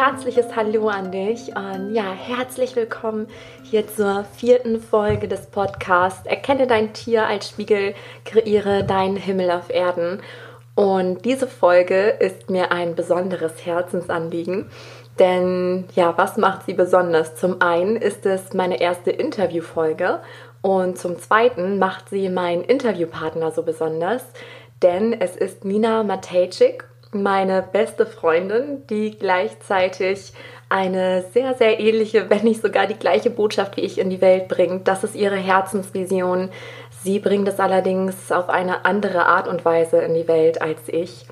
herzliches Hallo an dich und ja, herzlich willkommen hier zur vierten Folge des Podcasts Erkenne dein Tier als Spiegel, kreiere deinen Himmel auf Erden. Und diese Folge ist mir ein besonderes Herzensanliegen, denn ja, was macht sie besonders? Zum einen ist es meine erste Interviewfolge und zum zweiten macht sie meinen Interviewpartner so besonders, denn es ist Nina Matejcik meine beste Freundin, die gleichzeitig eine sehr, sehr ähnliche, wenn nicht sogar die gleiche Botschaft wie ich in die Welt bringt. Das ist ihre Herzensvision. Sie bringt es allerdings auf eine andere Art und Weise in die Welt als ich.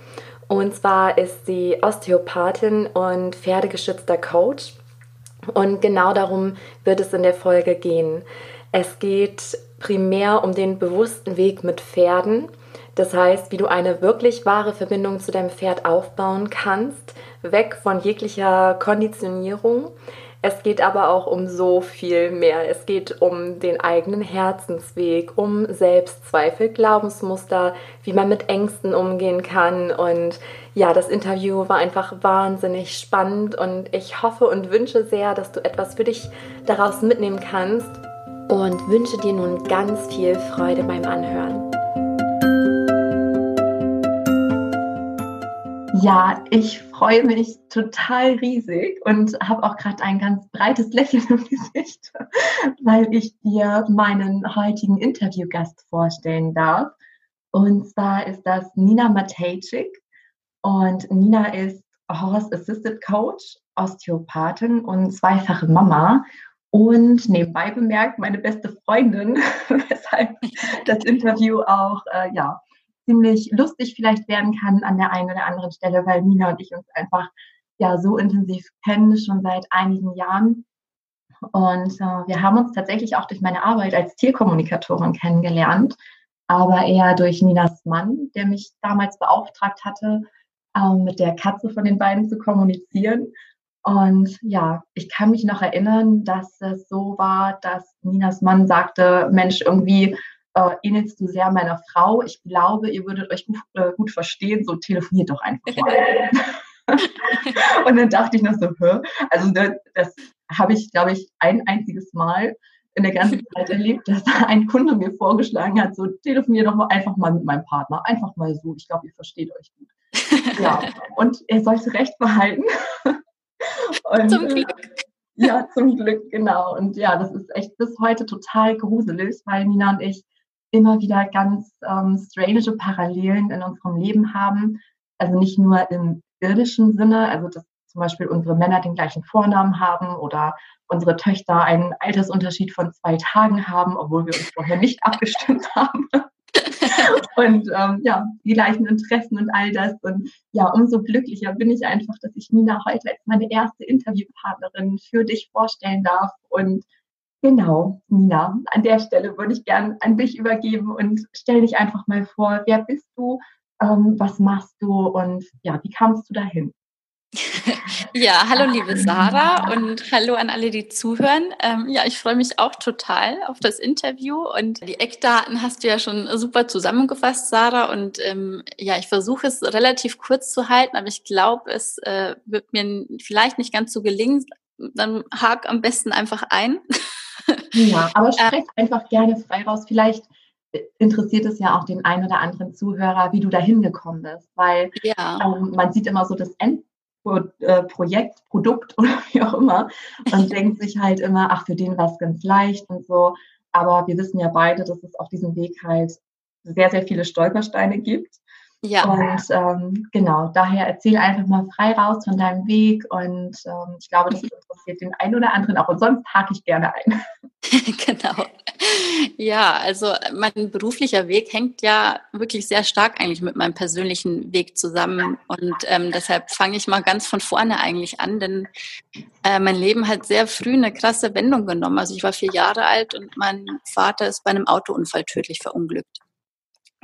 Und zwar ist sie Osteopathin und pferdegeschützter Coach. Und genau darum wird es in der Folge gehen. Es geht primär um den bewussten Weg mit Pferden das heißt, wie du eine wirklich wahre Verbindung zu deinem Pferd aufbauen kannst, weg von jeglicher Konditionierung. Es geht aber auch um so viel mehr. Es geht um den eigenen Herzensweg, um Selbstzweifel, Glaubensmuster, wie man mit Ängsten umgehen kann. Und ja, das Interview war einfach wahnsinnig spannend und ich hoffe und wünsche sehr, dass du etwas für dich daraus mitnehmen kannst und wünsche dir nun ganz viel Freude beim Anhören. Ja, ich freue mich total riesig und habe auch gerade ein ganz breites Lächeln im Gesicht, weil ich dir meinen heutigen Interviewgast vorstellen darf. Und zwar ist das Nina Matejcik. Und Nina ist Horse Assisted Coach, Osteopathin und zweifache Mama. Und nebenbei bemerkt, meine beste Freundin, weshalb das Interview auch äh, ja, ziemlich lustig vielleicht werden kann an der einen oder anderen Stelle, weil Nina und ich uns einfach ja so intensiv kennen, schon seit einigen Jahren. Und äh, wir haben uns tatsächlich auch durch meine Arbeit als Tierkommunikatorin kennengelernt, aber eher durch Ninas Mann, der mich damals beauftragt hatte, äh, mit der Katze von den beiden zu kommunizieren. Und ja, ich kann mich noch erinnern, dass es so war, dass Ninas Mann sagte, Mensch, irgendwie äh, ähnelst du sehr meiner Frau. Ich glaube, ihr würdet euch gut, äh, gut verstehen, so telefoniert doch einfach mal. und dann dachte ich noch so, Hä? also das, das habe ich, glaube ich, ein einziges Mal in der ganzen Zeit erlebt, dass ein Kunde mir vorgeschlagen hat, so telefoniert doch mal einfach mal mit meinem Partner, einfach mal so. Ich glaube, ihr versteht euch gut. Ja, und er sollte recht behalten. Und, Zum Glück. Ja, zum Glück, genau. Und ja, das ist echt bis heute total gruselig, weil Nina und ich immer wieder ganz ähm, strange Parallelen in unserem Leben haben. Also nicht nur im irdischen Sinne, also dass zum Beispiel unsere Männer den gleichen Vornamen haben oder unsere Töchter einen Altersunterschied von zwei Tagen haben, obwohl wir uns vorher nicht abgestimmt haben. und ähm, ja, die gleichen Interessen und all das. Und ja, umso glücklicher bin ich einfach, dass ich Nina heute als meine erste Interviewpartnerin für dich vorstellen darf und Genau, Nina. An der Stelle würde ich gerne an dich übergeben und stell dich einfach mal vor, wer bist du, ähm, was machst du und ja, wie kamst du dahin? Ja, hallo liebe Sarah und hallo an alle, die zuhören. Ähm, ja, ich freue mich auch total auf das Interview und die Eckdaten hast du ja schon super zusammengefasst, Sarah. Und ähm, ja, ich versuche es relativ kurz zu halten, aber ich glaube, es äh, wird mir vielleicht nicht ganz so gelingen. Dann hak am besten einfach ein. Ja, aber sprech einfach gerne frei raus. Vielleicht interessiert es ja auch den einen oder anderen Zuhörer, wie du da hingekommen bist, weil ja. ähm, man sieht immer so das Endprojekt, äh, Produkt oder wie auch immer und denkt sich halt immer, ach, für den war es ganz leicht und so. Aber wir wissen ja beide, dass es auf diesem Weg halt sehr, sehr viele Stolpersteine gibt. Ja. Und ähm, genau, daher erzähl einfach mal frei raus von deinem Weg und ähm, ich glaube, das interessiert den einen oder anderen auch und sonst hake ich gerne ein. genau. Ja, also mein beruflicher Weg hängt ja wirklich sehr stark eigentlich mit meinem persönlichen Weg zusammen und ähm, deshalb fange ich mal ganz von vorne eigentlich an, denn äh, mein Leben hat sehr früh eine krasse Wendung genommen. Also ich war vier Jahre alt und mein Vater ist bei einem Autounfall tödlich verunglückt.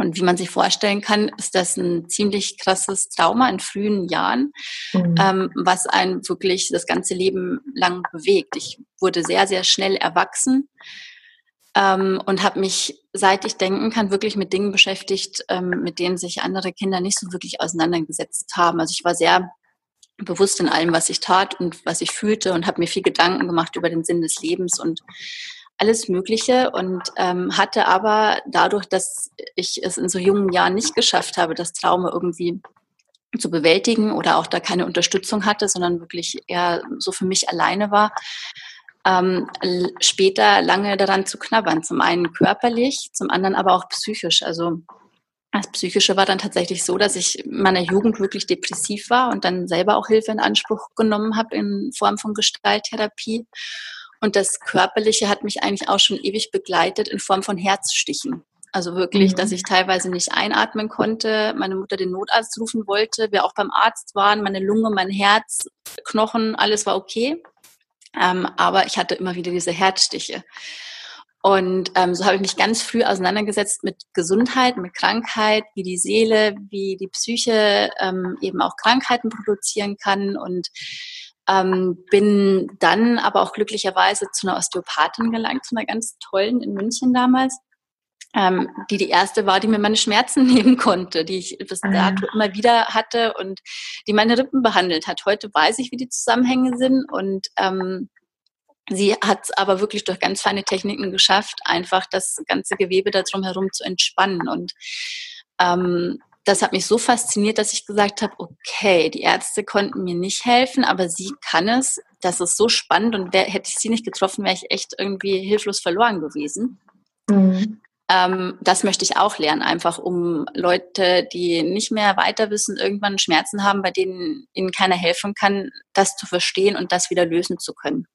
Und wie man sich vorstellen kann, ist das ein ziemlich krasses Trauma in frühen Jahren, mhm. ähm, was einen wirklich das ganze Leben lang bewegt. Ich wurde sehr, sehr schnell erwachsen ähm, und habe mich, seit ich denken kann, wirklich mit Dingen beschäftigt, ähm, mit denen sich andere Kinder nicht so wirklich auseinandergesetzt haben. Also ich war sehr bewusst in allem, was ich tat und was ich fühlte und habe mir viel Gedanken gemacht über den Sinn des Lebens und alles Mögliche und ähm, hatte aber dadurch, dass ich es in so jungen Jahren nicht geschafft habe, das Trauma irgendwie zu bewältigen oder auch da keine Unterstützung hatte, sondern wirklich eher so für mich alleine war, ähm, später lange daran zu knabbern. Zum einen körperlich, zum anderen aber auch psychisch. Also das Psychische war dann tatsächlich so, dass ich in meiner Jugend wirklich depressiv war und dann selber auch Hilfe in Anspruch genommen habe in Form von Gestalttherapie. Und das Körperliche hat mich eigentlich auch schon ewig begleitet in Form von Herzstichen. Also wirklich, mhm. dass ich teilweise nicht einatmen konnte, meine Mutter den Notarzt rufen wollte, wir auch beim Arzt waren, meine Lunge, mein Herz, Knochen, alles war okay. Ähm, aber ich hatte immer wieder diese Herzstiche. Und ähm, so habe ich mich ganz früh auseinandergesetzt mit Gesundheit, mit Krankheit, wie die Seele, wie die Psyche ähm, eben auch Krankheiten produzieren kann und ähm, bin dann aber auch glücklicherweise zu einer Osteopathin gelangt, zu einer ganz tollen in München damals ähm, die die erste war, die mir meine Schmerzen nehmen konnte, die ich bis ah. dato immer wieder hatte und die meine Rippen behandelt hat. Heute weiß ich, wie die Zusammenhänge sind und ähm, sie hat es aber wirklich durch ganz feine Techniken geschafft, einfach das ganze Gewebe da drumherum zu entspannen und ähm, das hat mich so fasziniert, dass ich gesagt habe, okay, die Ärzte konnten mir nicht helfen, aber sie kann es. Das ist so spannend und wär, hätte ich sie nicht getroffen, wäre ich echt irgendwie hilflos verloren gewesen. Mhm. Ähm, das möchte ich auch lernen, einfach um Leute, die nicht mehr weiter wissen, irgendwann Schmerzen haben, bei denen ihnen keiner helfen kann, das zu verstehen und das wieder lösen zu können.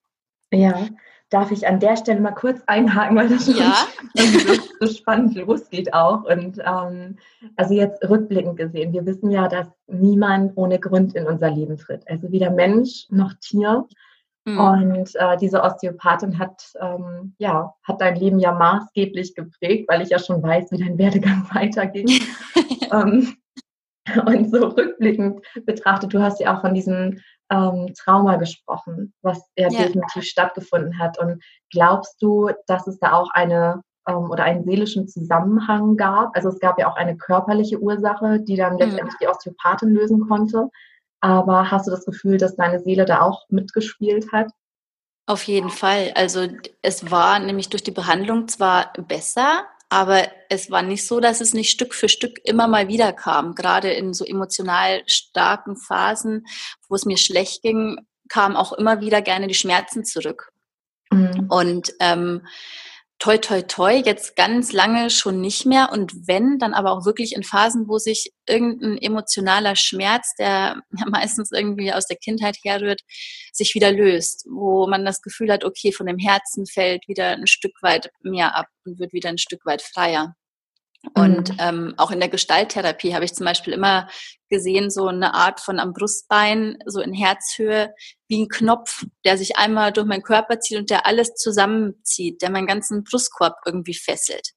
Ja, darf ich an der Stelle mal kurz einhaken, weil das ja. so, so, spannend losgeht auch. Und ähm, also jetzt rückblickend gesehen, wir wissen ja, dass niemand ohne Grund in unser Leben tritt. Also weder Mensch noch Tier. Mhm. Und äh, diese Osteopathin hat, ähm, ja, hat dein Leben ja maßgeblich geprägt, weil ich ja schon weiß, wie dein Werdegang weiterging. ähm, und so rückblickend betrachtet, du hast ja auch von diesem ähm, Trauma gesprochen, was ja, ja, definitiv stattgefunden hat. Und glaubst du, dass es da auch eine ähm, oder einen seelischen Zusammenhang gab? Also es gab ja auch eine körperliche Ursache, die dann mhm. letztendlich die Osteopathin lösen konnte. Aber hast du das Gefühl, dass deine Seele da auch mitgespielt hat? Auf jeden Fall. Also es war nämlich durch die Behandlung zwar besser, aber es war nicht so, dass es nicht Stück für Stück immer mal wieder kam. Gerade in so emotional starken Phasen, wo es mir schlecht ging, kamen auch immer wieder gerne die Schmerzen zurück. Mhm. Und ähm, toi, toi, toi, jetzt ganz lange schon nicht mehr. Und wenn, dann aber auch wirklich in Phasen, wo sich irgendein emotionaler Schmerz, der ja meistens irgendwie aus der Kindheit herrührt, sich wieder löst, wo man das Gefühl hat, okay, von dem Herzen fällt wieder ein Stück weit mehr ab und wird wieder ein Stück weit freier. Und mhm. ähm, auch in der Gestalttherapie habe ich zum Beispiel immer gesehen, so eine Art von am Brustbein, so in Herzhöhe, wie ein Knopf, der sich einmal durch meinen Körper zieht und der alles zusammenzieht, der meinen ganzen Brustkorb irgendwie fesselt.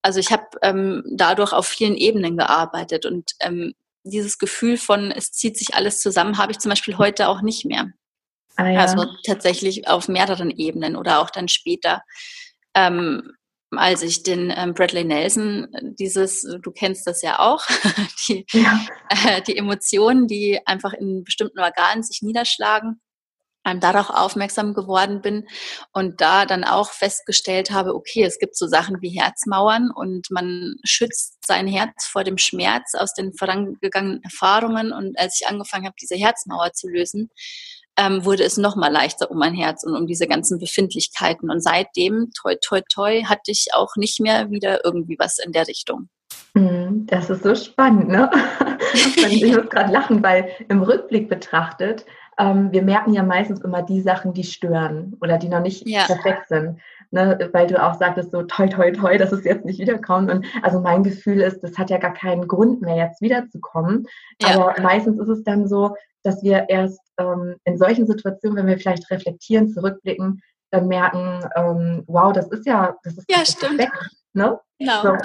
Also ich habe ähm, dadurch auf vielen Ebenen gearbeitet und ähm, dieses Gefühl von, es zieht sich alles zusammen, habe ich zum Beispiel heute auch nicht mehr. Ah, ja. Also tatsächlich auf mehreren Ebenen oder auch dann später. Ähm, als ich den ähm, Bradley Nelson, dieses, du kennst das ja auch, die, ja. Äh, die Emotionen, die einfach in bestimmten Organen sich niederschlagen, ähm, darauf aufmerksam geworden bin und da dann auch festgestellt habe, okay, es gibt so Sachen wie Herzmauern und man schützt sein Herz vor dem Schmerz aus den vorangegangenen Erfahrungen und als ich angefangen habe, diese Herzmauer zu lösen, ähm, wurde es noch mal leichter um mein Herz und um diese ganzen Befindlichkeiten. Und seitdem, toi, toi, toi, hatte ich auch nicht mehr wieder irgendwie was in der Richtung. Hm, das ist so spannend, ne? ich muss gerade lachen, weil im Rückblick betrachtet, ähm, wir merken ja meistens immer die Sachen, die stören oder die noch nicht ja. perfekt sind. Ne? Weil du auch sagtest, so toi, toi, toi, dass es jetzt nicht wiederkommt. Und also mein Gefühl ist, das hat ja gar keinen Grund mehr, jetzt wiederzukommen. Ja. Aber meistens ist es dann so, dass wir erst ähm, in solchen Situationen, wenn wir vielleicht reflektieren, zurückblicken, dann merken, ähm, wow, das ist ja, das ist ja, das stimmt. Weg, ne? Genau. So.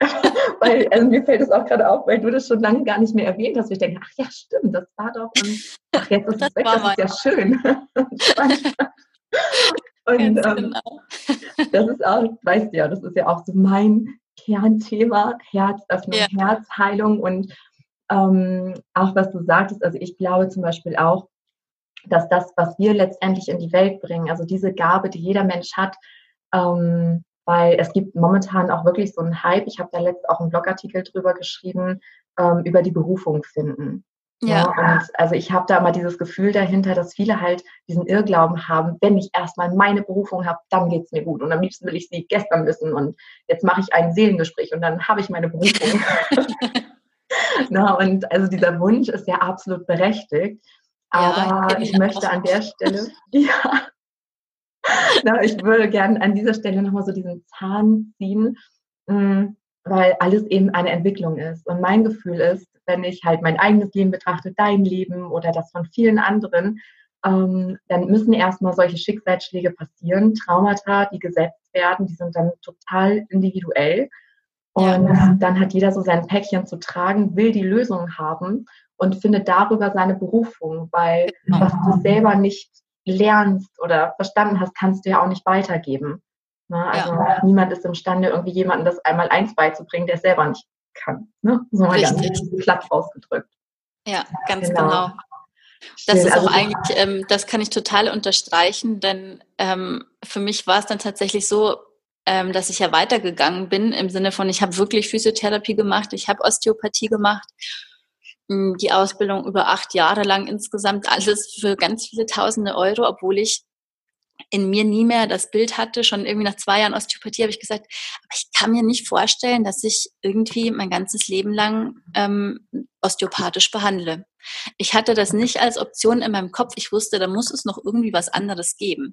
weil, also mir fällt es auch gerade auf, weil du das schon lange gar nicht mehr erwähnt hast. Ich denke, ach ja, stimmt, das war doch, und, ach jetzt ist das es weg, das ist ja schön. und ähm, genau. das ist auch, weißt du ja, das ist ja auch so mein Kernthema, Herzöffnung, ja. Herzheilung und ähm, auch was du sagtest, also ich glaube zum Beispiel auch, dass das, was wir letztendlich in die Welt bringen, also diese Gabe, die jeder Mensch hat, ähm, weil es gibt momentan auch wirklich so einen Hype, ich habe da letztens auch einen Blogartikel drüber geschrieben, ähm, über die Berufung finden. Ja. ja. und also ich habe da immer dieses Gefühl dahinter, dass viele halt diesen Irrglauben haben, wenn ich erstmal meine Berufung habe, dann geht es mir gut. Und am liebsten will ich sie gestern wissen und jetzt mache ich ein Seelengespräch und dann habe ich meine Berufung. Na, und also dieser Wunsch ist ja absolut berechtigt. Aber ja, ich, ich möchte an der Stelle, ja, Na, ich würde gerne an dieser Stelle nochmal so diesen Zahn ziehen, mm, weil alles eben eine Entwicklung ist. Und mein Gefühl ist, wenn ich halt mein eigenes Leben betrachte, dein Leben oder das von vielen anderen, ähm, dann müssen erstmal solche Schicksalsschläge passieren, Traumata, die gesetzt werden, die sind dann total individuell. Und ja. dann hat jeder so sein Päckchen zu tragen, will die Lösung haben und findet darüber seine Berufung, weil genau. was du selber nicht lernst oder verstanden hast, kannst du ja auch nicht weitergeben. Ne? Also ja. niemand ist imstande, irgendwie jemandem das einmal eins beizubringen, der es selber nicht kann. Ne? So mal ganz platt ausgedrückt. Ja, ganz genau. genau. Das ist auch also, eigentlich, ähm, das kann ich total unterstreichen, denn ähm, für mich war es dann tatsächlich so, ähm, dass ich ja weitergegangen bin im Sinne von, ich habe wirklich Physiotherapie gemacht, ich habe Osteopathie gemacht, hm, die Ausbildung über acht Jahre lang insgesamt, alles für ganz viele tausende Euro, obwohl ich in mir nie mehr das Bild hatte, schon irgendwie nach zwei Jahren Osteopathie habe ich gesagt, aber ich kann mir nicht vorstellen, dass ich irgendwie mein ganzes Leben lang ähm, osteopathisch behandle. Ich hatte das nicht als Option in meinem Kopf. Ich wusste, da muss es noch irgendwie was anderes geben.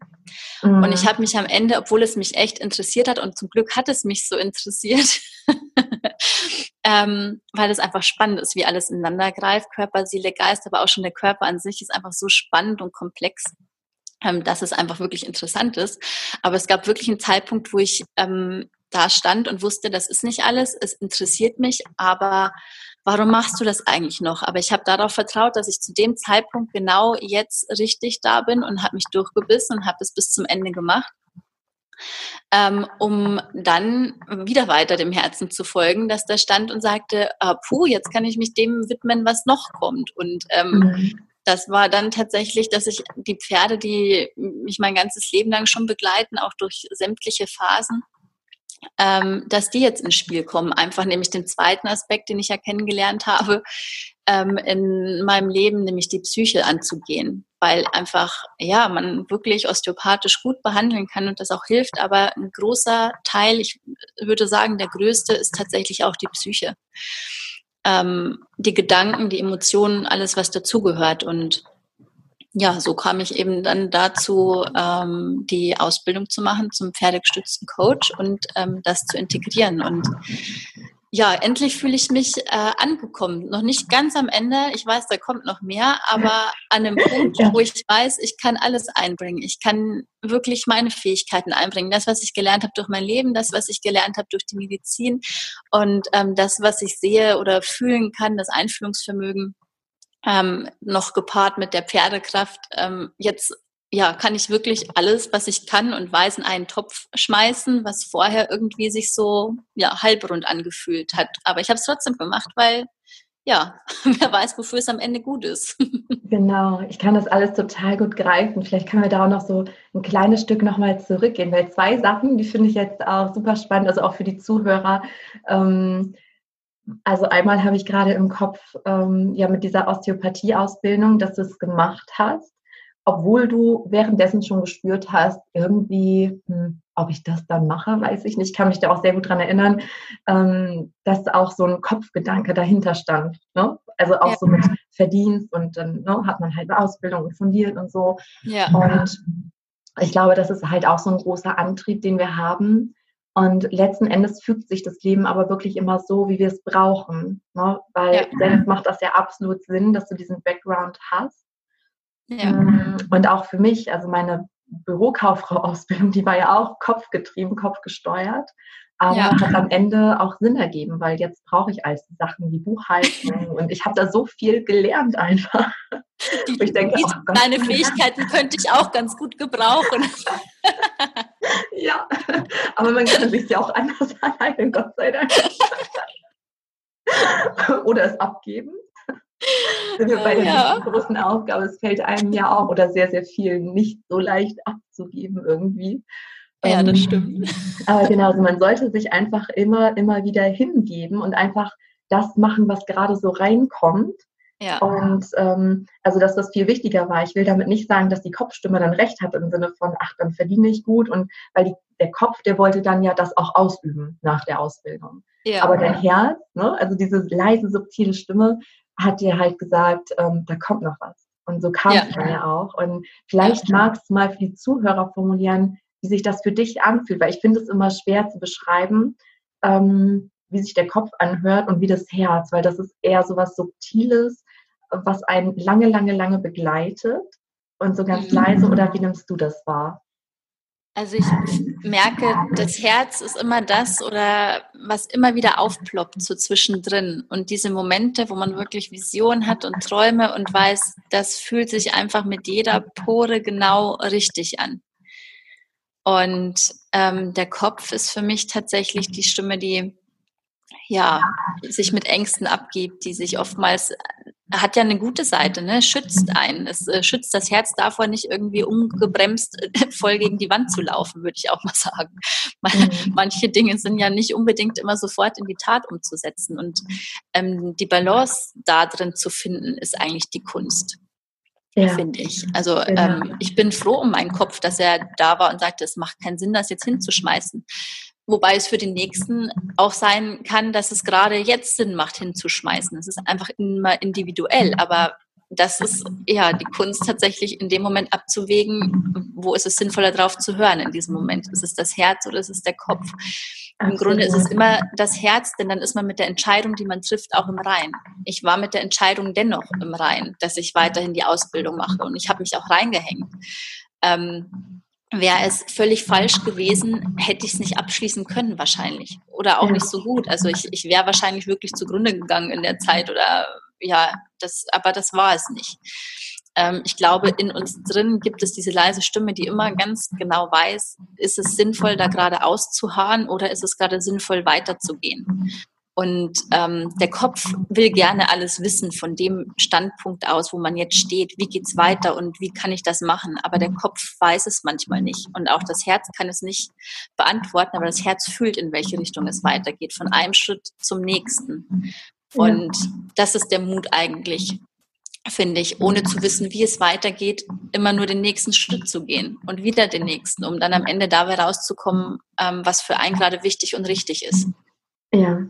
Mhm. Und ich habe mich am Ende, obwohl es mich echt interessiert hat, und zum Glück hat es mich so interessiert, ähm, weil es einfach spannend ist, wie alles ineinander greift, Körper, Seele, Geist, aber auch schon der Körper an sich ist einfach so spannend und komplex ähm, dass es einfach wirklich interessant ist. Aber es gab wirklich einen Zeitpunkt, wo ich ähm, da stand und wusste, das ist nicht alles, es interessiert mich, aber warum machst du das eigentlich noch? Aber ich habe darauf vertraut, dass ich zu dem Zeitpunkt genau jetzt richtig da bin und habe mich durchgebissen und habe es bis zum Ende gemacht. Ähm, um dann wieder weiter dem Herzen zu folgen, dass da stand und sagte, ah, puh, jetzt kann ich mich dem widmen, was noch kommt. Und ähm, mhm das war dann tatsächlich, dass ich die Pferde, die mich mein ganzes Leben lang schon begleiten, auch durch sämtliche Phasen, ähm, dass die jetzt ins Spiel kommen. Einfach nämlich den zweiten Aspekt, den ich ja kennengelernt habe, ähm, in meinem Leben, nämlich die Psyche anzugehen. Weil einfach, ja, man wirklich osteopathisch gut behandeln kann und das auch hilft. Aber ein großer Teil, ich würde sagen, der größte ist tatsächlich auch die Psyche ähm, die Gedanken, die Emotionen, alles, was dazugehört. Und ja, so kam ich eben dann dazu, ähm, die Ausbildung zu machen zum pferdegestützten Coach und ähm, das zu integrieren. Und ja, endlich fühle ich mich äh, angekommen. Noch nicht ganz am Ende. Ich weiß, da kommt noch mehr, aber an einem Punkt, wo ich weiß, ich kann alles einbringen. Ich kann wirklich meine Fähigkeiten einbringen. Das, was ich gelernt habe durch mein Leben, das, was ich gelernt habe durch die Medizin und ähm, das, was ich sehe oder fühlen kann, das Einfühlungsvermögen, ähm, noch gepaart mit der Pferdekraft, ähm, jetzt ja, kann ich wirklich alles, was ich kann und weiß, in einen Topf schmeißen, was vorher irgendwie sich so ja, halbrund angefühlt hat. Aber ich habe es trotzdem gemacht, weil ja, wer weiß, wofür es am Ende gut ist. Genau, ich kann das alles total gut greifen. Vielleicht können wir da auch noch so ein kleines Stück nochmal zurückgehen, weil zwei Sachen, die finde ich jetzt auch super spannend, also auch für die Zuhörer. Ähm, also einmal habe ich gerade im Kopf ähm, ja mit dieser Osteopathie-Ausbildung, dass du es gemacht hast obwohl du währenddessen schon gespürt hast, irgendwie, hm, ob ich das dann mache, weiß ich nicht. Ich kann mich da auch sehr gut dran erinnern, ähm, dass auch so ein Kopfgedanke dahinter stand. Ne? Also auch ja. so mit Verdienst und dann ne, hat man halt eine Ausbildung fundiert und so. Ja. Und ich glaube, das ist halt auch so ein großer Antrieb, den wir haben. Und letzten Endes fügt sich das Leben aber wirklich immer so, wie wir es brauchen. Ne? Weil ja. dann macht das ja absolut Sinn, dass du diesen Background hast. Ja. Ähm, und auch für mich, also meine Bürokauffrau-Ausbildung, die war ja auch kopfgetrieben, kopfgesteuert, aber ja. hat am Ende auch Sinn ergeben, weil jetzt brauche ich all Sachen wie Buchhaltung und ich habe da so viel gelernt einfach. Die, ich denke, oh deine Fähigkeiten könnte ich auch ganz gut gebrauchen. ja, aber man kann sich ja auch anders alleine, Gott sei Dank. Oder es abgeben. sind wir bei der ja. großen Aufgabe. Es fällt einem ja auch oder sehr, sehr viel nicht so leicht abzugeben irgendwie. Ja, das ähm, stimmt. Aber genau, also man sollte sich einfach immer, immer wieder hingeben und einfach das machen, was gerade so reinkommt. Ja. Und ähm, also dass das viel wichtiger war. Ich will damit nicht sagen, dass die Kopfstimme dann recht hat im Sinne von, ach, dann verdiene ich gut. Und weil die, der Kopf, der wollte dann ja das auch ausüben nach der Ausbildung. Ja. Aber dein Herz, ne, also diese leise, subtile Stimme, hat dir halt gesagt, ähm, da kommt noch was. Und so kam ja. es dann ja auch. Und vielleicht magst du mal für die Zuhörer formulieren, wie sich das für dich anfühlt, weil ich finde es immer schwer zu beschreiben, ähm, wie sich der Kopf anhört und wie das Herz, weil das ist eher so was Subtiles, was einen lange, lange, lange begleitet und so ganz mhm. leise oder wie nimmst du das wahr? Also ich merke, das Herz ist immer das oder was immer wieder aufploppt so zwischendrin und diese Momente, wo man wirklich Vision hat und Träume und weiß, das fühlt sich einfach mit jeder Pore genau richtig an. Und ähm, der Kopf ist für mich tatsächlich die Stimme, die ja sich mit Ängsten abgibt, die sich oftmals hat ja eine gute Seite, ne? schützt einen. Es äh, schützt das Herz davor, nicht irgendwie ungebremst äh, voll gegen die Wand zu laufen, würde ich auch mal sagen. Mhm. Manche Dinge sind ja nicht unbedingt immer sofort in die Tat umzusetzen. Und ähm, die Balance da drin zu finden, ist eigentlich die Kunst ja. finde ich. Also genau. ähm, ich bin froh um meinen Kopf, dass er da war und sagte, es macht keinen Sinn, das jetzt hinzuschmeißen. Wobei es für den nächsten auch sein kann, dass es gerade jetzt Sinn macht, hinzuschmeißen. Es ist einfach immer individuell, aber das ist ja die Kunst tatsächlich in dem Moment abzuwägen, wo ist es sinnvoller drauf zu hören in diesem Moment. Ist es das Herz oder ist es der Kopf? Im Grunde ist es immer das Herz, denn dann ist man mit der Entscheidung, die man trifft, auch im Rein. Ich war mit der Entscheidung dennoch im Rein, dass ich weiterhin die Ausbildung mache und ich habe mich auch reingehängt. Ähm, Wäre es völlig falsch gewesen, hätte ich es nicht abschließen können wahrscheinlich. Oder auch nicht so gut. Also ich, ich wäre wahrscheinlich wirklich zugrunde gegangen in der Zeit oder ja, das, aber das war es nicht. Ähm, ich glaube, in uns drin gibt es diese leise Stimme, die immer ganz genau weiß, ist es sinnvoll, da gerade auszuharren oder ist es gerade sinnvoll, weiterzugehen? Und ähm, der Kopf will gerne alles wissen von dem Standpunkt aus, wo man jetzt steht. Wie geht's weiter und wie kann ich das machen? Aber der Kopf weiß es manchmal nicht. Und auch das Herz kann es nicht beantworten, aber das Herz fühlt, in welche Richtung es weitergeht, von einem Schritt zum nächsten. Und ja. das ist der Mut eigentlich, finde ich, ohne zu wissen, wie es weitergeht, immer nur den nächsten Schritt zu gehen und wieder den nächsten, um dann am Ende dabei rauszukommen, ähm, was für einen gerade wichtig und richtig ist. Ja.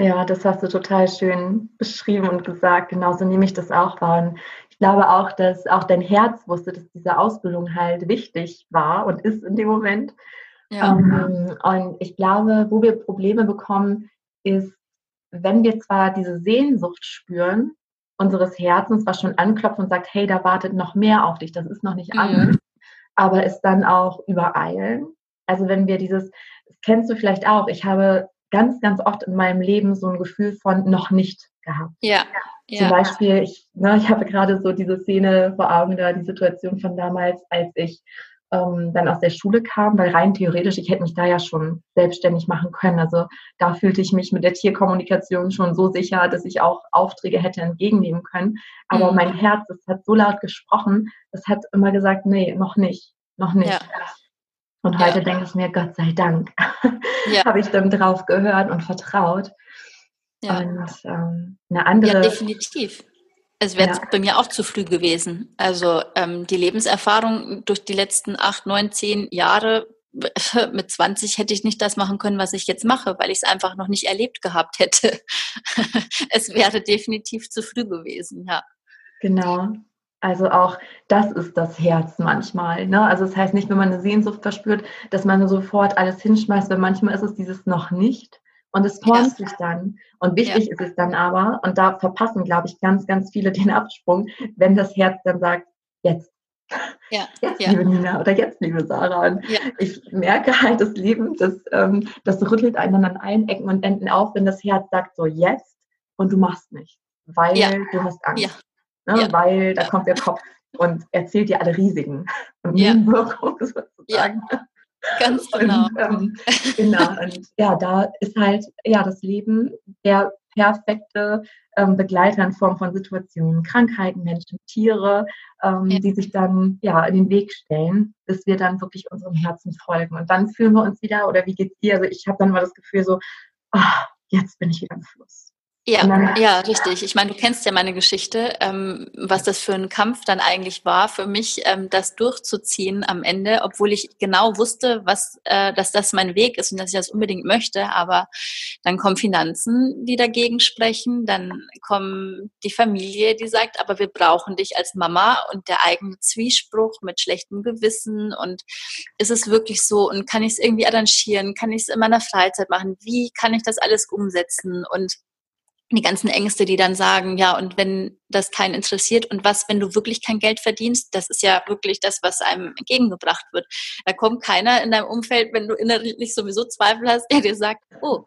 Ja, das hast du total schön beschrieben und gesagt. Genauso nehme ich das auch wahr. Und ich glaube auch, dass auch dein Herz wusste, dass diese Ausbildung halt wichtig war und ist in dem Moment. Ja. Ähm, und ich glaube, wo wir Probleme bekommen, ist, wenn wir zwar diese Sehnsucht spüren, unseres Herzens, was schon anklopft und sagt, hey, da wartet noch mehr auf dich, das ist noch nicht alles, mhm. aber es dann auch übereilen. Also wenn wir dieses, das kennst du vielleicht auch, ich habe ganz, ganz oft in meinem Leben so ein Gefühl von noch nicht gehabt. Ja. Zum ja. Beispiel, ich, ne, ich habe gerade so diese Szene vor Augen da, die Situation von damals, als ich ähm, dann aus der Schule kam, weil rein theoretisch, ich hätte mich da ja schon selbstständig machen können. Also da fühlte ich mich mit der Tierkommunikation schon so sicher, dass ich auch Aufträge hätte entgegennehmen können. Aber mhm. mein Herz, das hat so laut gesprochen, das hat immer gesagt, nee, noch nicht, noch nicht. Ja. Und heute ja. denke ich mir, Gott sei Dank, ja. habe ich dann drauf gehört und vertraut. Ja. Und ähm, eine andere. Ja, definitiv. Es wäre ja. bei mir auch zu früh gewesen. Also ähm, die Lebenserfahrung durch die letzten acht, neun, zehn Jahre mit 20 hätte ich nicht das machen können, was ich jetzt mache, weil ich es einfach noch nicht erlebt gehabt hätte. es wäre definitiv zu früh gewesen, ja. Genau. Also auch das ist das Herz manchmal. Ne? Also das heißt nicht, wenn man eine Sehnsucht verspürt, dass man sofort alles hinschmeißt, weil manchmal ist es dieses noch nicht. Und es formt ja. sich dann. Und wichtig ja. ist es dann aber, und da verpassen, glaube ich, ganz, ganz viele den Absprung, wenn das Herz dann sagt, jetzt. Ja. Jetzt, ja. liebe Nina, oder jetzt, liebe Sarah. Und ich merke halt, das Leben, das, ähm, das rüttelt einen an allen Ecken und Enden auf, wenn das Herz sagt, so jetzt, und du machst nicht, weil du hast Angst. Ne? Weil da kommt der Kopf und erzählt dir alle Risiken und Nebenwirkungen sozusagen. Ganz genau. Und, ähm, genau. Und ja, da ist halt ja das Leben der perfekte ähm, Begleiter in Form von Situationen, Krankheiten, Menschen, Tiere, ähm, ja. die sich dann ja in den Weg stellen, bis wir dann wirklich unserem Herzen folgen. Und dann fühlen wir uns wieder, oder wie geht's dir? Also ich habe dann mal das Gefühl so, oh, jetzt bin ich wieder im Fluss. Ja, ja, richtig. Ich meine, du kennst ja meine Geschichte, ähm, was das für ein Kampf dann eigentlich war für mich, ähm, das durchzuziehen am Ende, obwohl ich genau wusste, was, äh, dass das mein Weg ist und dass ich das unbedingt möchte. Aber dann kommen Finanzen, die dagegen sprechen, dann kommt die Familie, die sagt, aber wir brauchen dich als Mama und der eigene Zwiespruch mit schlechtem Gewissen. Und ist es wirklich so? Und kann ich es irgendwie arrangieren, kann ich es in meiner Freizeit machen, wie kann ich das alles umsetzen? Und die ganzen Ängste, die dann sagen, ja, und wenn das keinen interessiert und was, wenn du wirklich kein Geld verdienst, das ist ja wirklich das, was einem entgegengebracht wird. Da kommt keiner in deinem Umfeld, wenn du innerlich sowieso Zweifel hast, der dir sagt, oh,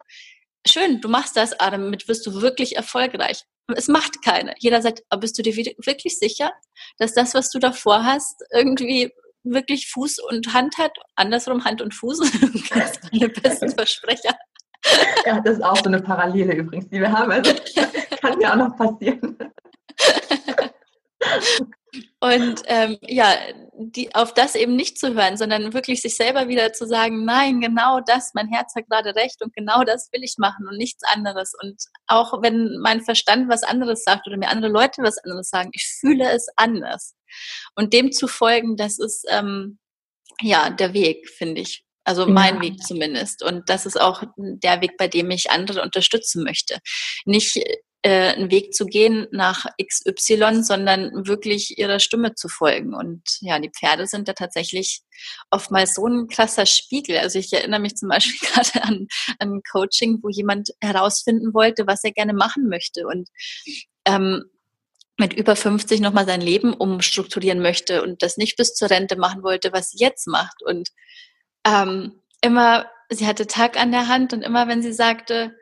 schön, du machst das, aber damit wirst du wirklich erfolgreich. Es macht keiner. Jeder sagt, aber bist du dir wirklich sicher, dass das, was du davor hast, irgendwie wirklich Fuß und Hand hat? Andersrum Hand und Fuß. das sind die besten Versprecher. Ja, das ist auch so eine Parallele übrigens, die wir haben. Also kann ja auch noch passieren. Und ähm, ja, die, auf das eben nicht zu hören, sondern wirklich sich selber wieder zu sagen, nein, genau das, mein Herz hat gerade recht und genau das will ich machen und nichts anderes. Und auch wenn mein Verstand was anderes sagt oder mir andere Leute was anderes sagen, ich fühle es anders. Und dem zu folgen, das ist ähm, ja der Weg, finde ich. Also mein ja. Weg zumindest. Und das ist auch der Weg, bei dem ich andere unterstützen möchte. Nicht äh, einen Weg zu gehen nach XY, sondern wirklich ihrer Stimme zu folgen. Und ja, die Pferde sind da tatsächlich oftmals so ein krasser Spiegel. Also ich erinnere mich zum Beispiel gerade an, an Coaching, wo jemand herausfinden wollte, was er gerne machen möchte. Und ähm, mit über 50 nochmal sein Leben umstrukturieren möchte und das nicht bis zur Rente machen wollte, was sie jetzt macht. Und ähm, immer, sie hatte Tag an der Hand und immer, wenn sie sagte,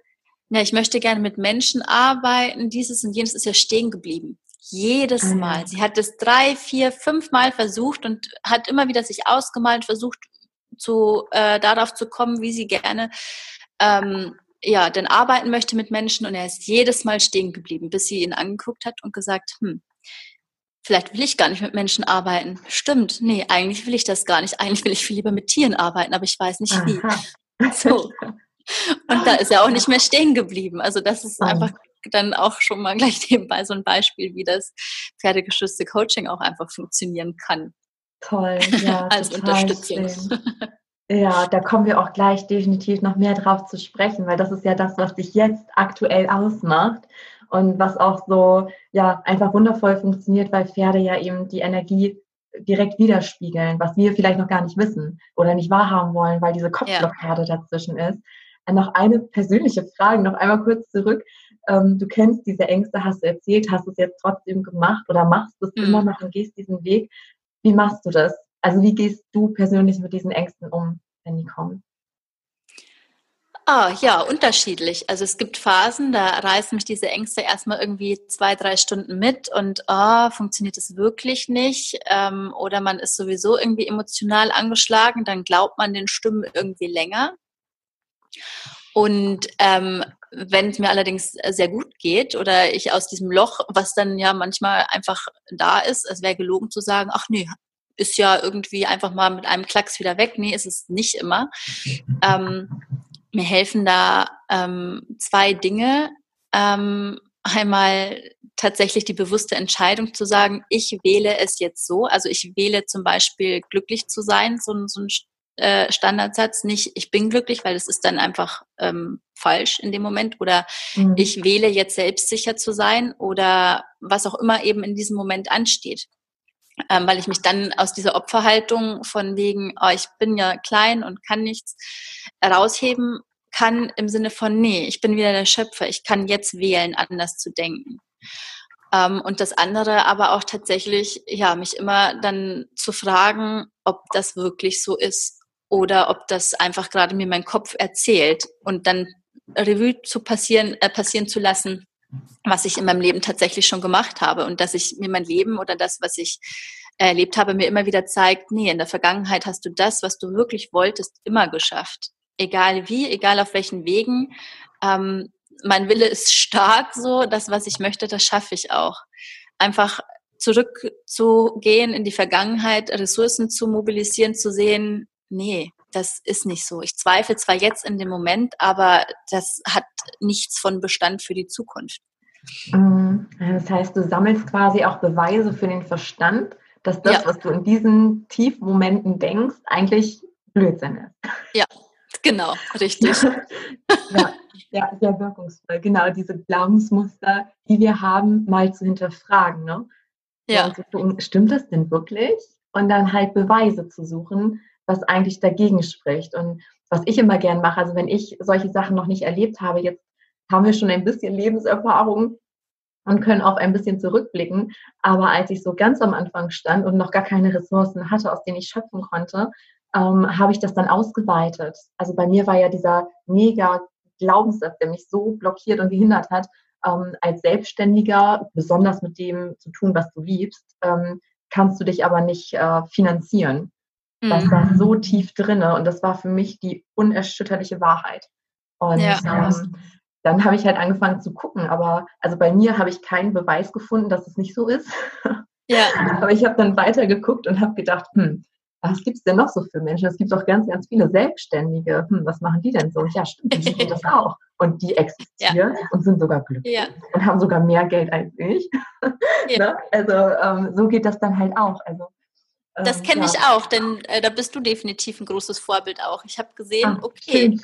ja, ich möchte gerne mit Menschen arbeiten, dieses und jenes ist ja stehen geblieben. Jedes ah, Mal. Sie hat es drei, vier, fünf Mal versucht und hat immer wieder sich ausgemalt, versucht zu, äh, darauf zu kommen, wie sie gerne ähm, ja, denn arbeiten möchte mit Menschen und er ist jedes Mal stehen geblieben, bis sie ihn angeguckt hat und gesagt, hm, vielleicht will ich gar nicht mit Menschen arbeiten. Stimmt, nee, eigentlich will ich das gar nicht. Eigentlich will ich viel lieber mit Tieren arbeiten, aber ich weiß nicht wie. So. Und da ist er auch nicht mehr stehen geblieben. Also das ist einfach dann auch schon mal gleich nebenbei so ein Beispiel, wie das pferdegeschützte Coaching auch einfach funktionieren kann. Toll, ja. Als Unterstützung. Schön. Ja, da kommen wir auch gleich definitiv noch mehr drauf zu sprechen, weil das ist ja das, was dich jetzt aktuell ausmacht und was auch so, ja, einfach wundervoll funktioniert, weil Pferde ja eben die Energie direkt widerspiegeln, was wir vielleicht noch gar nicht wissen oder nicht wahrhaben wollen, weil diese Kopfblockade ja. dazwischen ist. Und noch eine persönliche Frage, noch einmal kurz zurück. Ähm, du kennst diese Ängste, hast du erzählt, hast du es jetzt trotzdem gemacht oder machst du es mhm. immer noch und gehst diesen Weg. Wie machst du das? Also wie gehst du persönlich mit diesen Ängsten um, wenn die kommen? Ah, ja, unterschiedlich. Also es gibt Phasen, da reißen mich diese Ängste erstmal irgendwie zwei, drei Stunden mit und ah, funktioniert es wirklich nicht? Ähm, oder man ist sowieso irgendwie emotional angeschlagen, dann glaubt man den Stimmen irgendwie länger. Und ähm, wenn es mir allerdings sehr gut geht oder ich aus diesem Loch, was dann ja manchmal einfach da ist, es wäre gelogen zu sagen, ach nee, ist ja irgendwie einfach mal mit einem Klacks wieder weg. Nee, ist es nicht immer. Ähm, mir helfen da ähm, zwei Dinge. Ähm, einmal tatsächlich die bewusste Entscheidung zu sagen, ich wähle es jetzt so. Also ich wähle zum Beispiel glücklich zu sein, so, so ein äh, Standardsatz, nicht ich bin glücklich, weil das ist dann einfach ähm, falsch in dem Moment. Oder mhm. ich wähle jetzt selbstsicher zu sein oder was auch immer eben in diesem Moment ansteht. Ähm, weil ich mich dann aus dieser Opferhaltung von wegen, oh, ich bin ja klein und kann nichts, rausheben kann im Sinne von, nee, ich bin wieder der Schöpfer, ich kann jetzt wählen, anders zu denken. Ähm, und das andere aber auch tatsächlich, ja, mich immer dann zu fragen, ob das wirklich so ist oder ob das einfach gerade mir mein Kopf erzählt und dann Revue zu passieren, äh, passieren zu lassen, was ich in meinem Leben tatsächlich schon gemacht habe und dass ich mir mein Leben oder das, was ich erlebt habe, mir immer wieder zeigt, nee, in der Vergangenheit hast du das, was du wirklich wolltest, immer geschafft egal wie, egal auf welchen Wegen. Ähm, mein Wille ist stark so, das, was ich möchte, das schaffe ich auch. Einfach zurückzugehen in die Vergangenheit, Ressourcen zu mobilisieren, zu sehen, nee, das ist nicht so. Ich zweifle zwar jetzt in dem Moment, aber das hat nichts von Bestand für die Zukunft. Mhm. Das heißt, du sammelst quasi auch Beweise für den Verstand, dass das, ja. was du in diesen tiefen Momenten denkst, eigentlich Blödsinn ist. Ja, genau, richtig. ja, ja, sehr wirkungsvoll. Genau, diese Glaubensmuster, die wir haben, mal zu hinterfragen. Ne? Ja. Also, stimmt das denn wirklich? Und dann halt Beweise zu suchen, was eigentlich dagegen spricht. Und was ich immer gern mache, also wenn ich solche Sachen noch nicht erlebt habe, jetzt haben wir schon ein bisschen Lebenserfahrung und können auch ein bisschen zurückblicken. Aber als ich so ganz am Anfang stand und noch gar keine Ressourcen hatte, aus denen ich schöpfen konnte, ähm, habe ich das dann ausgeweitet. Also bei mir war ja dieser mega Glaubenssatz, der mich so blockiert und gehindert hat, ähm, als Selbstständiger, besonders mit dem zu tun, was du liebst, ähm, kannst du dich aber nicht äh, finanzieren. Das mhm. war so tief drinne und das war für mich die unerschütterliche Wahrheit. Und ja. ähm, dann habe ich halt angefangen zu gucken, aber also bei mir habe ich keinen Beweis gefunden, dass es nicht so ist. Ja. aber ich habe dann weiter geguckt und habe gedacht, hm, was gibt es denn noch so für Menschen? Es gibt doch ganz, ganz viele Selbstständige. Hm, was machen die denn so? Ja, stimmt, die sind das auch. Und die existieren ja. und sind sogar glücklich ja. und haben sogar mehr Geld als ich. Ja. ne? Also ähm, so geht das dann halt auch. Also das ähm, kenne ich auch, denn äh, da bist du definitiv ein großes Vorbild auch. Ich habe gesehen, Ach, okay,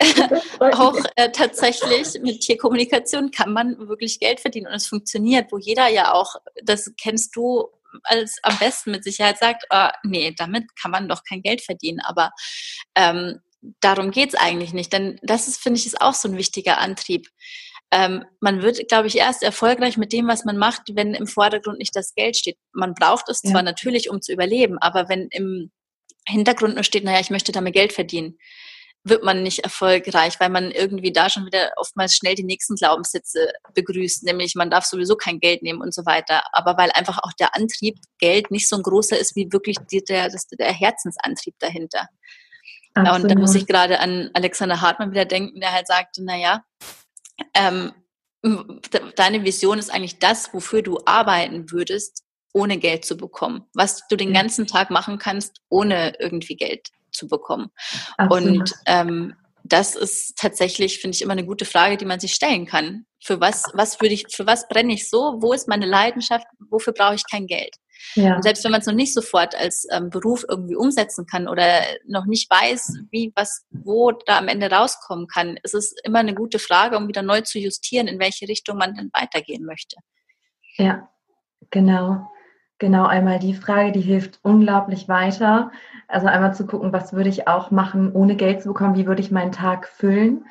auch äh, tatsächlich mit Tierkommunikation kann man wirklich Geld verdienen und es funktioniert, wo jeder ja auch, das kennst du als am besten mit Sicherheit sagt, oh, nee, damit kann man doch kein Geld verdienen. Aber ähm, darum es eigentlich nicht, denn das ist, finde ich, ist auch so ein wichtiger Antrieb ähm, man wird, glaube ich, erst erfolgreich mit dem, was man macht, wenn im Vordergrund nicht das Geld steht. Man braucht es ja. zwar natürlich, um zu überleben, aber wenn im Hintergrund nur steht, naja, ich möchte damit Geld verdienen, wird man nicht erfolgreich, weil man irgendwie da schon wieder oftmals schnell die nächsten Glaubenssitze begrüßt, nämlich man darf sowieso kein Geld nehmen und so weiter. Aber weil einfach auch der Antrieb Geld nicht so ein großer ist wie wirklich die, der, das, der Herzensantrieb dahinter. Absolut. Und da muss ich gerade an Alexander Hartmann wieder denken, der halt sagte, naja, ähm, deine Vision ist eigentlich das, wofür du arbeiten würdest, ohne Geld zu bekommen. Was du den ganzen Tag machen kannst, ohne irgendwie Geld zu bekommen. Absolut. Und ähm, das ist tatsächlich, finde ich, immer eine gute Frage, die man sich stellen kann. Für was, was würde ich, für was brenne ich so? Wo ist meine Leidenschaft? Wofür brauche ich kein Geld? Ja. Selbst wenn man es noch nicht sofort als ähm, Beruf irgendwie umsetzen kann oder noch nicht weiß, wie, was, wo da am Ende rauskommen kann, ist es immer eine gute Frage, um wieder neu zu justieren, in welche Richtung man dann weitergehen möchte. Ja, genau. Genau, einmal die Frage, die hilft unglaublich weiter. Also einmal zu gucken, was würde ich auch machen, ohne Geld zu bekommen, wie würde ich meinen Tag füllen.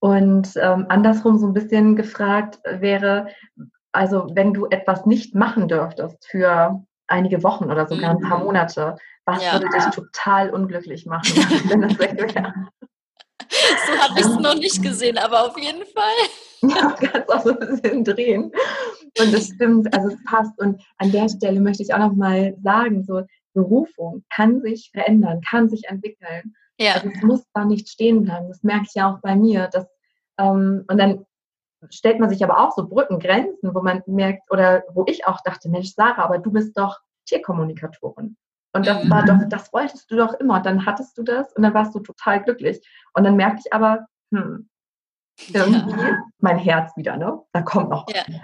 Und ähm, andersrum so ein bisschen gefragt wäre, also wenn du etwas nicht machen dürftest für einige Wochen oder sogar ein paar mhm. Monate, was ja. würde dich total unglücklich machen, wenn das weg wäre? So habe ich es noch nicht gesehen, aber auf jeden Fall. Ja, kannst auch so ein bisschen drehen. Und es stimmt, also es passt. Und an der Stelle möchte ich auch noch mal sagen, so Berufung kann sich verändern, kann sich entwickeln. Ja. Also es muss da nicht stehen bleiben. Das merke ich ja auch bei mir. Dass, ähm, und dann stellt man sich aber auch so Brückengrenzen, wo man merkt, oder wo ich auch dachte, Mensch, Sarah, aber du bist doch Tierkommunikatorin. Und das mhm. war doch, das wolltest du doch immer. Dann hattest du das und dann warst du total glücklich. Und dann merkte ich aber, hm, irgendwie ja. mein Herz wieder, ne? Da kommt noch was. Ja.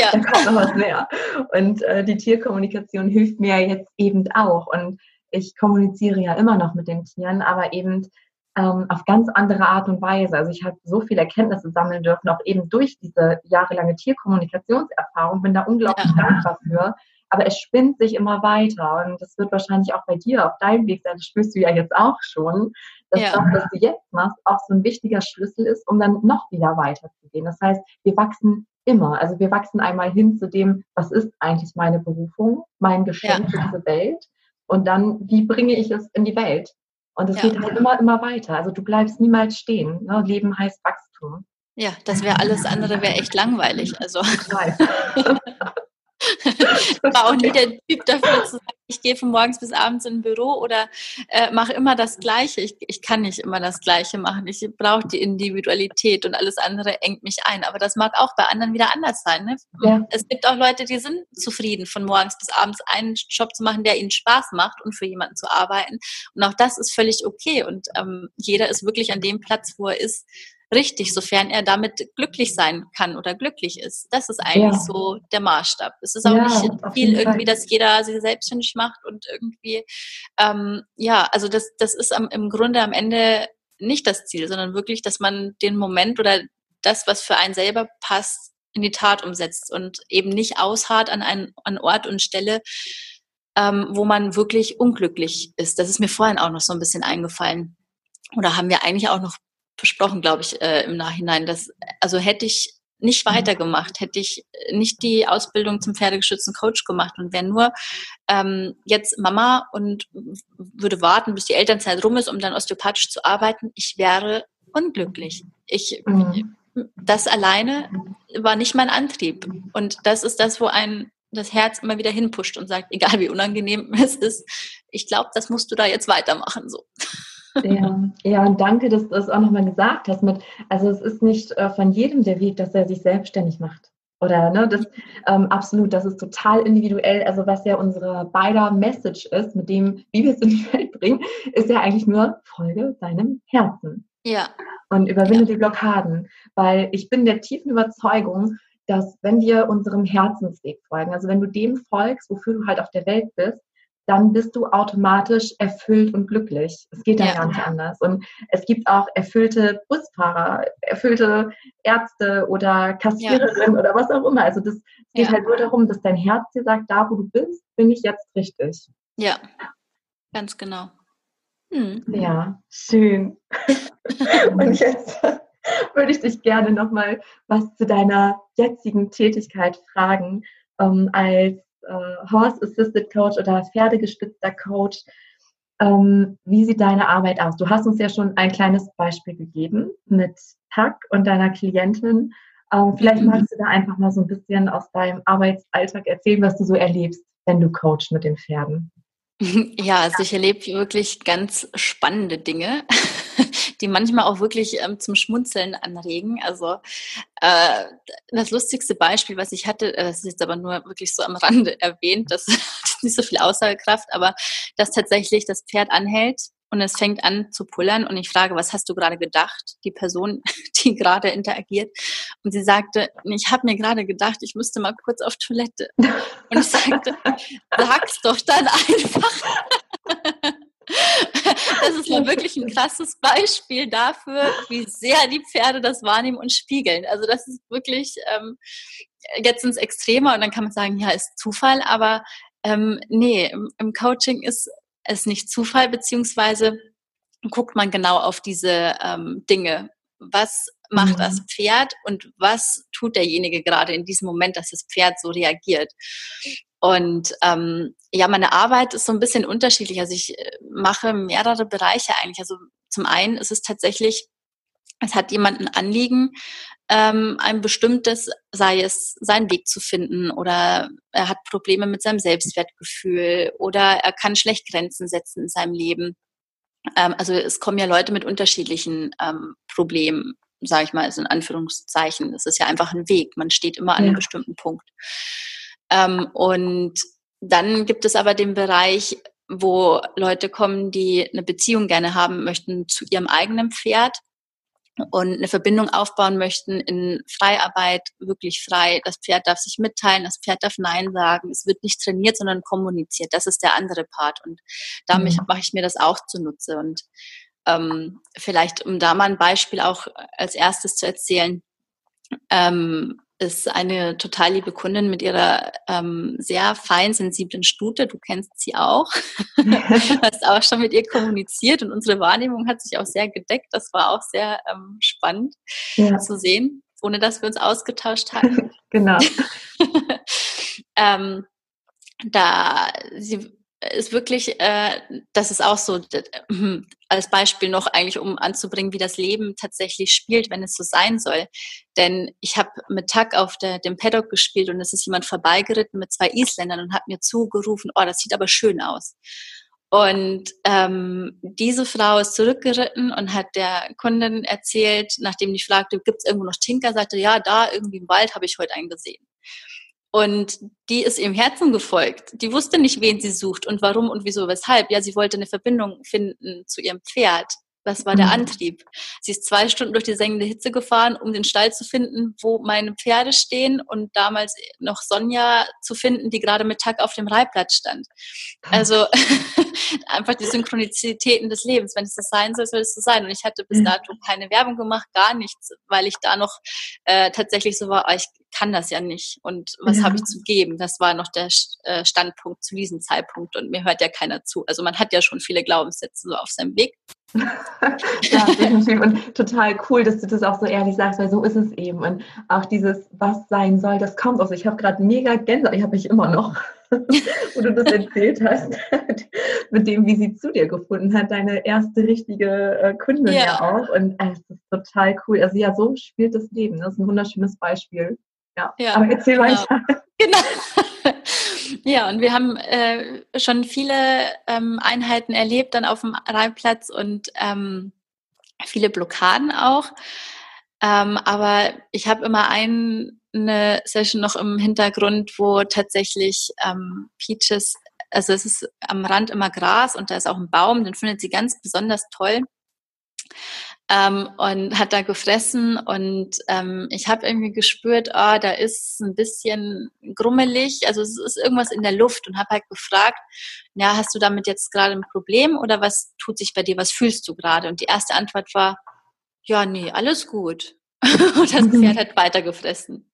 ja. da kommt noch was mehr. Und äh, die Tierkommunikation hilft mir jetzt eben auch. Und ich kommuniziere ja immer noch mit den Tieren, aber eben ähm, auf ganz andere Art und Weise. Also ich habe so viele Erkenntnisse sammeln dürfen, auch eben durch diese jahrelange Tierkommunikationserfahrung, bin da unglaublich ja. dankbar für. Aber es spinnt sich immer weiter und das wird wahrscheinlich auch bei dir auf deinem Weg sein, das spürst du ja jetzt auch schon, dass ja. das, was du jetzt machst, auch so ein wichtiger Schlüssel ist, um dann noch wieder weiterzugehen. Das heißt, wir wachsen immer. Also wir wachsen einmal hin zu dem, was ist eigentlich meine Berufung, mein Geschenk ja. für diese Welt und dann, wie bringe ich es in die Welt? Und es ja. geht halt immer, immer weiter. Also du bleibst niemals stehen. Ne? Leben heißt Wachstum. Ja, das wäre alles andere wäre echt langweilig. Also. ich war auch nie der Typ dafür zu sagen, ich gehe von morgens bis abends in ein Büro oder äh, mache immer das Gleiche. Ich, ich kann nicht immer das Gleiche machen. Ich brauche die Individualität und alles andere engt mich ein. Aber das mag auch bei anderen wieder anders sein. Ne? Ja. Es gibt auch Leute, die sind zufrieden, von morgens bis abends einen Job zu machen, der ihnen Spaß macht und für jemanden zu arbeiten. Und auch das ist völlig okay. Und ähm, jeder ist wirklich an dem Platz, wo er ist, richtig, sofern er damit glücklich sein kann oder glücklich ist. Das ist eigentlich ja. so der Maßstab. Es ist auch ja, nicht viel irgendwie, dass jeder sich selbstständig macht und irgendwie, ähm, ja, also das, das ist am, im Grunde am Ende nicht das Ziel, sondern wirklich, dass man den Moment oder das, was für einen selber passt, in die Tat umsetzt und eben nicht ausharrt an einen an Ort und Stelle, ähm, wo man wirklich unglücklich ist. Das ist mir vorhin auch noch so ein bisschen eingefallen. Oder haben wir eigentlich auch noch besprochen, glaube ich, äh, im Nachhinein. Dass, also hätte ich nicht mhm. weitergemacht, hätte ich nicht die Ausbildung zum pferdegeschützten Coach gemacht und wäre nur ähm, jetzt Mama und würde warten, bis die Elternzeit rum ist, um dann osteopathisch zu arbeiten, ich wäre unglücklich. Ich, mhm. Das alleine war nicht mein Antrieb. Und das ist das, wo ein das Herz immer wieder hinpusht und sagt, egal wie unangenehm es ist, ich glaube, das musst du da jetzt weitermachen. So. Ja, ja, und danke, dass du das auch nochmal gesagt hast. Mit, also es ist nicht äh, von jedem der Weg, dass er sich selbstständig macht. Oder ne, das ähm, absolut, das ist total individuell. Also was ja unsere beider Message ist, mit dem, wie wir es in die Welt bringen, ist ja eigentlich nur Folge deinem Herzen. Ja. Und überwinde ja. die Blockaden. Weil ich bin der tiefen Überzeugung, dass wenn wir unserem Herzensweg folgen, also wenn du dem folgst, wofür du halt auf der Welt bist, dann bist du automatisch erfüllt und glücklich. Es geht ja, ja gar nicht anders. Und es gibt auch erfüllte Busfahrer, erfüllte Ärzte oder Kassiererinnen ja. oder was auch immer. Also das geht ja. halt nur darum, dass dein Herz dir sagt, da wo du bist, bin ich jetzt richtig. Ja, ganz genau. Hm. Ja, schön. und jetzt würde ich dich gerne nochmal was zu deiner jetzigen Tätigkeit fragen, ähm, als äh, Horse Assisted Coach oder pferdegestützter Coach. Ähm, wie sieht deine Arbeit aus? Du hast uns ja schon ein kleines Beispiel gegeben mit Tack und deiner Klientin. Ähm, vielleicht mhm. magst du da einfach mal so ein bisschen aus deinem Arbeitsalltag erzählen, was du so erlebst, wenn du coachst mit den Pferden. Ja, also ich erlebe wirklich ganz spannende Dinge, die manchmal auch wirklich ähm, zum Schmunzeln anregen. Also äh, das lustigste Beispiel, was ich hatte, äh, das ist jetzt aber nur wirklich so am Rande erwähnt, das hat nicht so viel Aussagekraft, aber dass tatsächlich das Pferd anhält und es fängt an zu pullern und ich frage, was hast du gerade gedacht? Die Person, die gerade interagiert. Und sie sagte, ich habe mir gerade gedacht, ich müsste mal kurz auf Toilette. Und ich sagte, sag's doch dann einfach. Das ist mal wirklich ein krasses Beispiel dafür, wie sehr die Pferde das wahrnehmen und spiegeln. Also das ist wirklich ähm, jetzt ins Extremer und dann kann man sagen, ja, ist Zufall, aber ähm, nee, im, im Coaching ist es nicht Zufall, beziehungsweise guckt man genau auf diese ähm, Dinge. Was macht mhm. das Pferd und was tut derjenige gerade in diesem Moment, dass das Pferd so reagiert? Und ähm, ja, meine Arbeit ist so ein bisschen unterschiedlich. Also ich äh, mache mehrere Bereiche eigentlich. Also zum einen ist es tatsächlich, es hat jemand ein Anliegen, ähm, ein bestimmtes, sei es seinen Weg zu finden oder er hat Probleme mit seinem Selbstwertgefühl oder er kann schlecht Grenzen setzen in seinem Leben. Ähm, also es kommen ja Leute mit unterschiedlichen ähm, Problemen, sage ich mal, also in Anführungszeichen. Es ist ja einfach ein Weg. Man steht immer an ja. einem bestimmten Punkt. Ähm, und dann gibt es aber den Bereich, wo Leute kommen, die eine Beziehung gerne haben möchten zu ihrem eigenen Pferd und eine Verbindung aufbauen möchten in Freiarbeit, wirklich frei. Das Pferd darf sich mitteilen, das Pferd darf Nein sagen. Es wird nicht trainiert, sondern kommuniziert. Das ist der andere Part. Und damit mhm. mache ich mir das auch zunutze. Und ähm, vielleicht, um da mal ein Beispiel auch als erstes zu erzählen, ähm, ist eine total liebe Kundin mit ihrer ähm, sehr fein sensiblen Stute. Du kennst sie auch. hast auch schon mit ihr kommuniziert und unsere Wahrnehmung hat sich auch sehr gedeckt. Das war auch sehr ähm, spannend ja. zu sehen, ohne dass wir uns ausgetauscht hatten. genau. ähm, da sie ist wirklich, äh, das ist auch so hm, als Beispiel noch eigentlich, um anzubringen, wie das Leben tatsächlich spielt, wenn es so sein soll. Denn ich habe mit Tag auf der, dem Paddock gespielt und es ist jemand vorbeigeritten mit zwei Isländern und hat mir zugerufen, oh, das sieht aber schön aus. Und ähm, diese Frau ist zurückgeritten und hat der Kundin erzählt, nachdem die fragte, gibt es irgendwo noch Tinker, sagte, ja, da irgendwie im Wald habe ich heute einen gesehen. Und die ist ihrem Herzen gefolgt. Die wusste nicht, wen sie sucht und warum und wieso, weshalb. Ja, sie wollte eine Verbindung finden zu ihrem Pferd. Das war der mhm. Antrieb. Sie ist zwei Stunden durch die sengende Hitze gefahren, um den Stall zu finden, wo meine Pferde stehen und damals noch Sonja zu finden, die gerade mit Tag auf dem Reihplatz stand. Also einfach die Synchronizitäten des Lebens. Wenn es das sein soll, soll es so sein. Und ich hatte bis mhm. dato keine Werbung gemacht, gar nichts, weil ich da noch äh, tatsächlich so war, oh, ich kann das ja nicht. Und was ja. habe ich zu geben? Das war noch der äh, Standpunkt zu diesem Zeitpunkt. Und mir hört ja keiner zu. Also man hat ja schon viele Glaubenssätze so auf seinem Weg. Ja, definitiv. Und total cool, dass du das auch so ehrlich sagst, weil so ist es eben. Und auch dieses, was sein soll, das kommt aus. Ich habe gerade mega Gänsehaut, ich habe mich immer noch, wo du das erzählt hast, mit dem, wie sie zu dir gefunden hat, deine erste richtige äh, Kundin ja. auch. Und äh, es ist total cool. Also ja, so spielt das Leben. Das ist ein wunderschönes Beispiel. Ja, ja aber erzähl genau. weiter. Genau. Ja, und wir haben äh, schon viele ähm, Einheiten erlebt dann auf dem Reihplatz und ähm, viele Blockaden auch. Ähm, aber ich habe immer ein, eine Session noch im Hintergrund, wo tatsächlich ähm, Peaches, also es ist am Rand immer Gras und da ist auch ein Baum, den findet sie ganz besonders toll ähm, und hat da gefressen und ähm, ich habe irgendwie gespürt, oh, da ist ein bisschen grummelig, also es ist irgendwas in der Luft und habe halt gefragt, ja, hast du damit jetzt gerade ein Problem oder was tut sich bei dir, was fühlst du gerade? Und die erste Antwort war, ja, nee, alles gut. und das Pferd hat weitergefressen.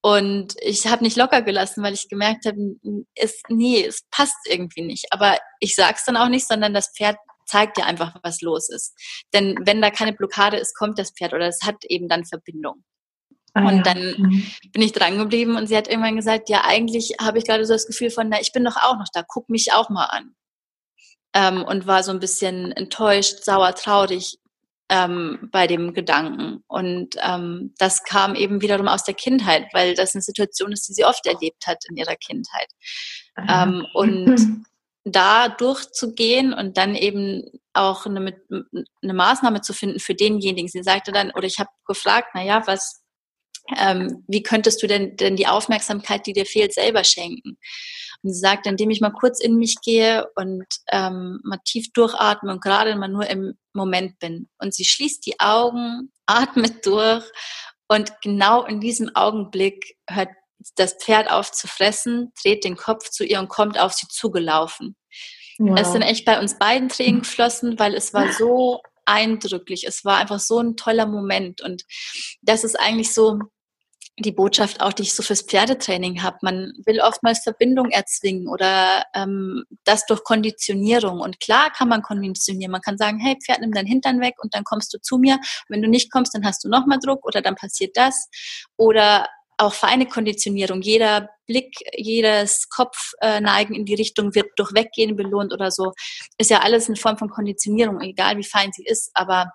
Und ich habe nicht locker gelassen, weil ich gemerkt habe, es, nee, es passt irgendwie nicht. Aber ich sag's dann auch nicht, sondern das Pferd zeigt dir einfach, was los ist. Denn wenn da keine Blockade ist, kommt das Pferd oder es hat eben dann Verbindung. Ah, und dann mhm. bin ich dran geblieben und sie hat irgendwann gesagt, ja, eigentlich habe ich gerade so das Gefühl von, na, ich bin doch auch noch da, guck mich auch mal an. Ähm, und war so ein bisschen enttäuscht, sauer, traurig ähm, bei dem Gedanken. Und ähm, das kam eben wiederum aus der Kindheit, weil das eine Situation ist, die sie oft erlebt hat in ihrer Kindheit. Ah, ähm, und da durchzugehen und dann eben auch eine, eine Maßnahme zu finden für denjenigen. Sie sagte dann, oder ich habe gefragt, na ja, was, ähm, wie könntest du denn, denn die Aufmerksamkeit, die dir fehlt, selber schenken? Und sie sagt, indem ich mal kurz in mich gehe und ähm, mal tief durchatme und gerade mal nur im Moment bin. Und sie schließt die Augen, atmet durch und genau in diesem Augenblick hört das Pferd auf zu fressen, dreht den Kopf zu ihr und kommt auf sie zugelaufen. Wow. Es sind echt bei uns beiden Tränen geflossen, weil es war so eindrücklich. Es war einfach so ein toller Moment. Und das ist eigentlich so die Botschaft auch, die ich so fürs Pferdetraining habe. Man will oftmals Verbindung erzwingen oder ähm, das durch Konditionierung. Und klar kann man konditionieren. Man kann sagen, hey, Pferd, nimm deinen Hintern weg und dann kommst du zu mir. wenn du nicht kommst, dann hast du nochmal Druck oder dann passiert das. Oder auch feine Konditionierung. Jeder Blick, jedes Kopfneigen in die Richtung wird durch Weggehen belohnt oder so. Ist ja alles eine Form von Konditionierung, egal wie fein sie ist. Aber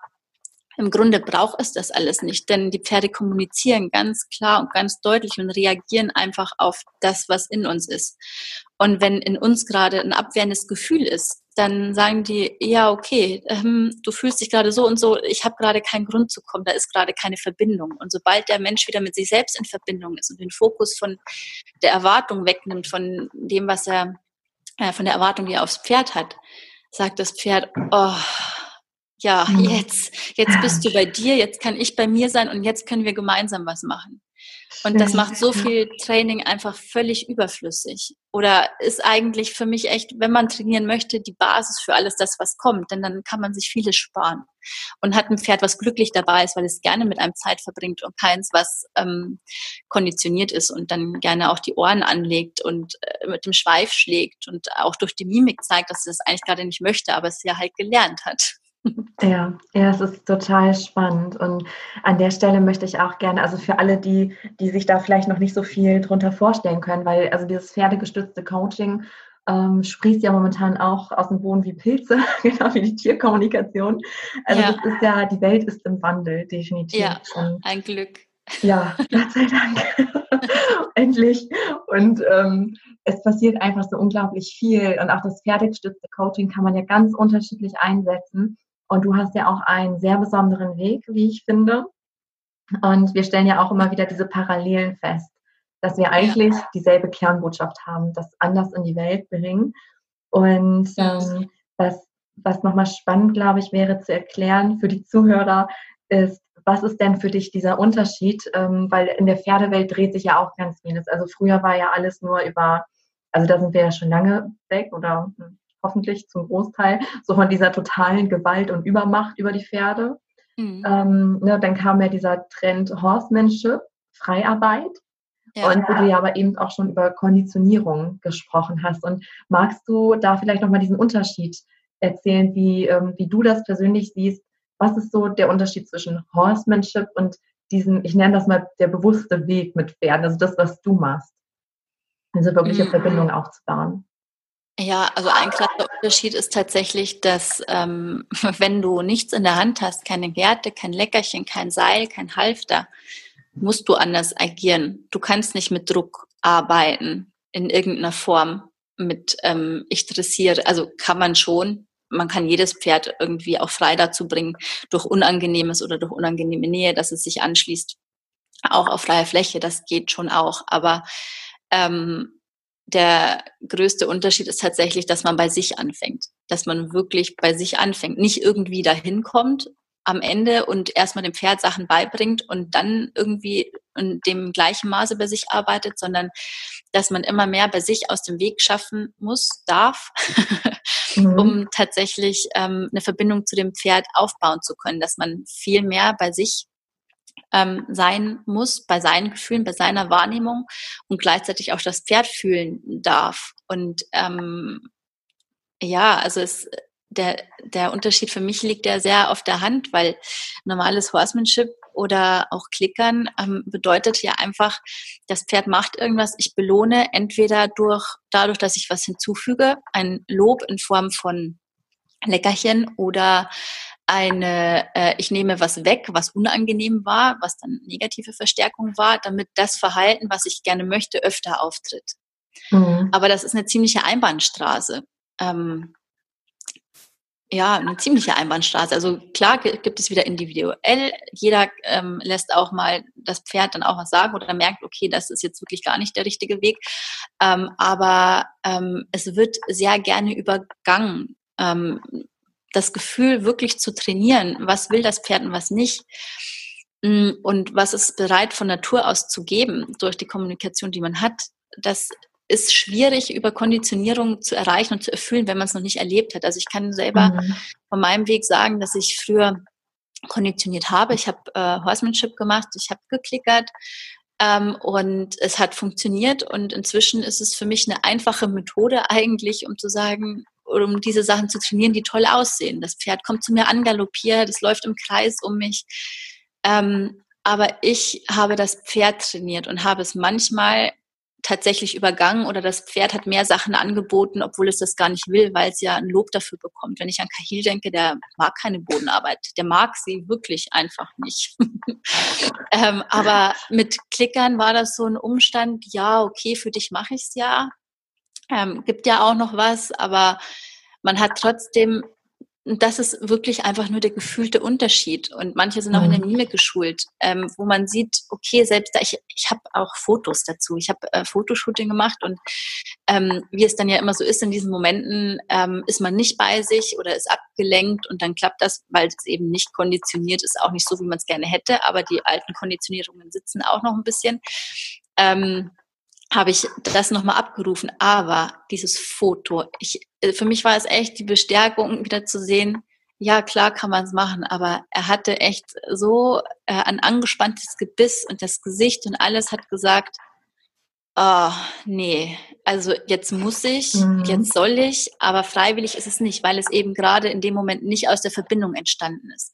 im Grunde braucht es das alles nicht, denn die Pferde kommunizieren ganz klar und ganz deutlich und reagieren einfach auf das, was in uns ist. Und wenn in uns gerade ein abwehrendes Gefühl ist, dann sagen die, ja, okay, ähm, du fühlst dich gerade so und so, ich habe gerade keinen Grund zu kommen, da ist gerade keine Verbindung. Und sobald der Mensch wieder mit sich selbst in Verbindung ist und den Fokus von der Erwartung wegnimmt, von dem, was er, äh, von der Erwartung, die er aufs Pferd hat, sagt das Pferd, oh, ja, mhm. jetzt, jetzt bist du bei dir, jetzt kann ich bei mir sein und jetzt können wir gemeinsam was machen. Und das macht so viel Training einfach völlig überflüssig. Oder ist eigentlich für mich echt, wenn man trainieren möchte, die Basis für alles das, was kommt. Denn dann kann man sich vieles sparen. Und hat ein Pferd, was glücklich dabei ist, weil es gerne mit einem Zeit verbringt und keins, was ähm, konditioniert ist und dann gerne auch die Ohren anlegt und äh, mit dem Schweif schlägt und auch durch die Mimik zeigt, dass es das eigentlich gerade nicht möchte, aber es ja halt gelernt hat. Ja, ja, es ist total spannend. Und an der Stelle möchte ich auch gerne, also für alle, die, die sich da vielleicht noch nicht so viel drunter vorstellen können, weil also dieses pferdegestützte Coaching ähm, sprießt ja momentan auch aus dem Boden wie Pilze, genau wie die Tierkommunikation. Also ja. das ist ja, die Welt ist im Wandel, definitiv. Ja, Und, ein Glück. Ja, Gott sei Dank. Endlich. Und ähm, es passiert einfach so unglaublich viel. Und auch das pferdegestützte Coaching kann man ja ganz unterschiedlich einsetzen. Und du hast ja auch einen sehr besonderen Weg, wie ich finde. Und wir stellen ja auch immer wieder diese Parallelen fest, dass wir eigentlich dieselbe Kernbotschaft haben, das anders in die Welt bringen. Und ähm, was, was nochmal spannend, glaube ich, wäre zu erklären für die Zuhörer, ist, was ist denn für dich dieser Unterschied? Ähm, weil in der Pferdewelt dreht sich ja auch ganz vieles. Also früher war ja alles nur über, also da sind wir ja schon lange weg oder hm, hoffentlich zum Großteil, so von dieser totalen Gewalt und Übermacht über die Pferde. Mhm. Ähm, ne, dann kam ja dieser Trend Horsemanship, Freiarbeit. Ja. Und wo du ja aber eben auch schon über Konditionierung gesprochen hast. Und magst du da vielleicht nochmal diesen Unterschied erzählen, wie, ähm, wie du das persönlich siehst? Was ist so der Unterschied zwischen Horsemanship und diesem, ich nenne das mal der bewusste Weg mit Pferden, also das, was du machst? Also wirkliche mhm. Verbindung aufzubauen. Ja, also ein klarer Unterschied ist tatsächlich, dass ähm, wenn du nichts in der Hand hast, keine Gerte, kein Leckerchen, kein Seil, kein Halfter, musst du anders agieren. Du kannst nicht mit Druck arbeiten in irgendeiner Form. Mit ähm, ich dressiere, also kann man schon. Man kann jedes Pferd irgendwie auch frei dazu bringen, durch Unangenehmes oder durch unangenehme Nähe, dass es sich anschließt. Auch auf freier Fläche, das geht schon auch. Aber ähm, der größte Unterschied ist tatsächlich, dass man bei sich anfängt, dass man wirklich bei sich anfängt, nicht irgendwie dahin kommt am Ende und erstmal dem Pferd Sachen beibringt und dann irgendwie in dem gleichen Maße bei sich arbeitet, sondern dass man immer mehr bei sich aus dem Weg schaffen muss, darf, mhm. um tatsächlich ähm, eine Verbindung zu dem Pferd aufbauen zu können, dass man viel mehr bei sich ähm, sein muss, bei seinen Gefühlen, bei seiner Wahrnehmung und gleichzeitig auch das Pferd fühlen darf. Und ähm, ja, also es, der, der Unterschied für mich liegt ja sehr auf der Hand, weil normales Horsemanship oder auch Klickern ähm, bedeutet ja einfach, das Pferd macht irgendwas, ich belohne entweder durch, dadurch, dass ich was hinzufüge, ein Lob in Form von Leckerchen oder eine, äh, ich nehme was weg, was unangenehm war, was dann negative Verstärkung war, damit das Verhalten, was ich gerne möchte, öfter auftritt. Mhm. Aber das ist eine ziemliche Einbahnstraße. Ähm, ja, eine ziemliche Einbahnstraße. Also klar gibt es wieder individuell. Jeder ähm, lässt auch mal das Pferd dann auch was sagen oder merkt, okay, das ist jetzt wirklich gar nicht der richtige Weg. Ähm, aber ähm, es wird sehr gerne übergangen. Ähm, das Gefühl wirklich zu trainieren, was will das Pferd und was nicht mm, und was ist bereit von Natur aus zu geben durch die Kommunikation, die man hat, das ist schwierig über Konditionierung zu erreichen und zu erfüllen, wenn man es noch nicht erlebt hat. Also ich kann selber mhm. von meinem Weg sagen, dass ich früher konditioniert habe. Ich habe äh, Horsemanship gemacht, ich habe geklickert ähm, und es hat funktioniert und inzwischen ist es für mich eine einfache Methode eigentlich, um zu sagen, um diese Sachen zu trainieren, die toll aussehen. Das Pferd kommt zu mir angaloppiert, es läuft im Kreis um mich. Ähm, aber ich habe das Pferd trainiert und habe es manchmal tatsächlich übergangen oder das Pferd hat mehr Sachen angeboten, obwohl es das gar nicht will, weil es ja ein Lob dafür bekommt. Wenn ich an Kahil denke, der mag keine Bodenarbeit, der mag sie wirklich einfach nicht. ähm, aber mit Klickern war das so ein Umstand, ja, okay, für dich mache ich es ja, ähm, gibt ja auch noch was, aber man hat trotzdem, das ist wirklich einfach nur der gefühlte Unterschied. Und manche sind auch in der mhm. Mimik geschult, ähm, wo man sieht, okay, selbst da, ich, ich habe auch Fotos dazu. Ich habe äh, Fotoshooting gemacht und ähm, wie es dann ja immer so ist in diesen Momenten, ähm, ist man nicht bei sich oder ist abgelenkt und dann klappt das, weil es eben nicht konditioniert ist, auch nicht so, wie man es gerne hätte, aber die alten Konditionierungen sitzen auch noch ein bisschen. Ähm, habe ich das nochmal abgerufen. Aber dieses Foto, ich, äh, für mich war es echt die Bestärkung, wieder zu sehen, ja, klar kann man es machen, aber er hatte echt so äh, ein angespanntes Gebiss und das Gesicht und alles hat gesagt, Oh, nee, also jetzt muss ich, mhm. jetzt soll ich, aber freiwillig ist es nicht, weil es eben gerade in dem Moment nicht aus der Verbindung entstanden ist.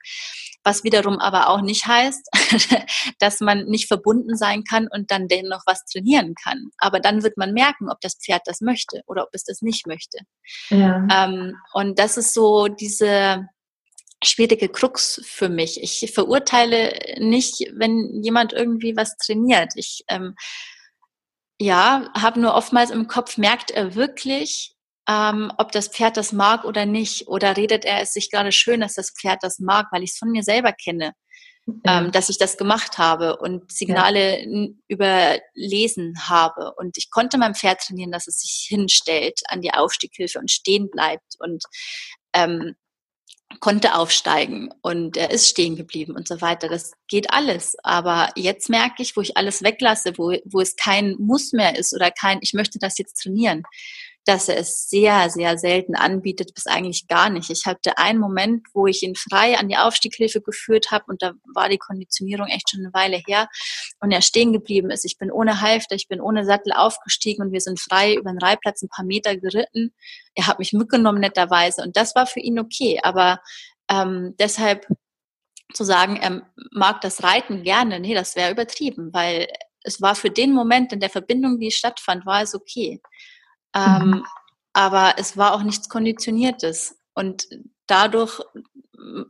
Was wiederum aber auch nicht heißt, dass man nicht verbunden sein kann und dann dennoch was trainieren kann. Aber dann wird man merken, ob das Pferd das möchte oder ob es das nicht möchte. Ja. Ähm, und das ist so diese, schwierige Krux für mich. Ich verurteile nicht, wenn jemand irgendwie was trainiert. Ich ähm, ja, habe nur oftmals im Kopf, merkt er wirklich, ähm, ob das Pferd das mag oder nicht? Oder redet er es sich gerade schön, dass das Pferd das mag, weil ich es von mir selber kenne, ja. ähm, dass ich das gemacht habe und Signale ja. überlesen habe. Und ich konnte meinem Pferd trainieren, dass es sich hinstellt an die Aufstieghilfe und stehen bleibt und ähm, konnte aufsteigen und er ist stehen geblieben und so weiter. Das geht alles. Aber jetzt merke ich, wo ich alles weglasse, wo, wo es kein Muss mehr ist oder kein, ich möchte das jetzt trainieren, dass er es sehr, sehr selten anbietet, bis eigentlich gar nicht. Ich hatte einen Moment, wo ich ihn frei an die Aufstieghilfe geführt habe und da war die Konditionierung echt schon eine Weile her und er stehen geblieben ist. Ich bin ohne Halfter, ich bin ohne Sattel aufgestiegen und wir sind frei über den Reihplatz ein paar Meter geritten. Er hat mich mitgenommen netterweise und das war für ihn okay, aber ähm, deshalb zu sagen, er mag das Reiten gerne, nee, das wäre übertrieben, weil es war für den Moment in der Verbindung, die stattfand, war es okay. Ähm, mhm. Aber es war auch nichts Konditioniertes. Und dadurch,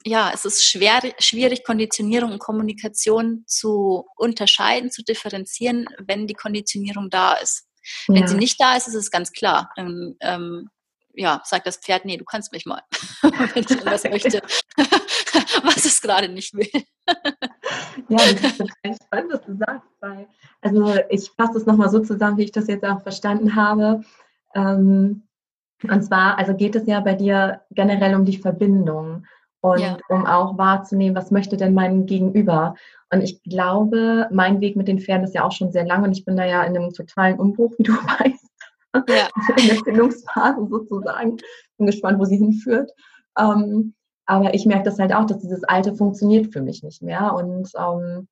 ja, es ist schwer, schwierig, Konditionierung und Kommunikation zu unterscheiden, zu differenzieren, wenn die Konditionierung da ist. Ja. Wenn sie nicht da ist, ist es ganz klar. Dann ähm, ja, sagt das Pferd, nee, du kannst mich mal, wenn ich irgendwas möchte, was es gerade nicht will. ja, das ist total spannend, was du sagst, weil, also ich fasse es nochmal so zusammen, wie ich das jetzt auch verstanden habe. Ähm, und zwar, also geht es ja bei dir generell um die Verbindung und ja. um auch wahrzunehmen, was möchte denn mein Gegenüber. Und ich glaube, mein Weg mit den Pferden ist ja auch schon sehr lang und ich bin da ja in einem totalen Umbruch, wie du weißt. Ja. In der Findungsphase sozusagen. Bin gespannt, wo sie hinführt. Ähm, aber ich merke das halt auch, dass dieses Alte funktioniert für mich nicht mehr. Und ähm,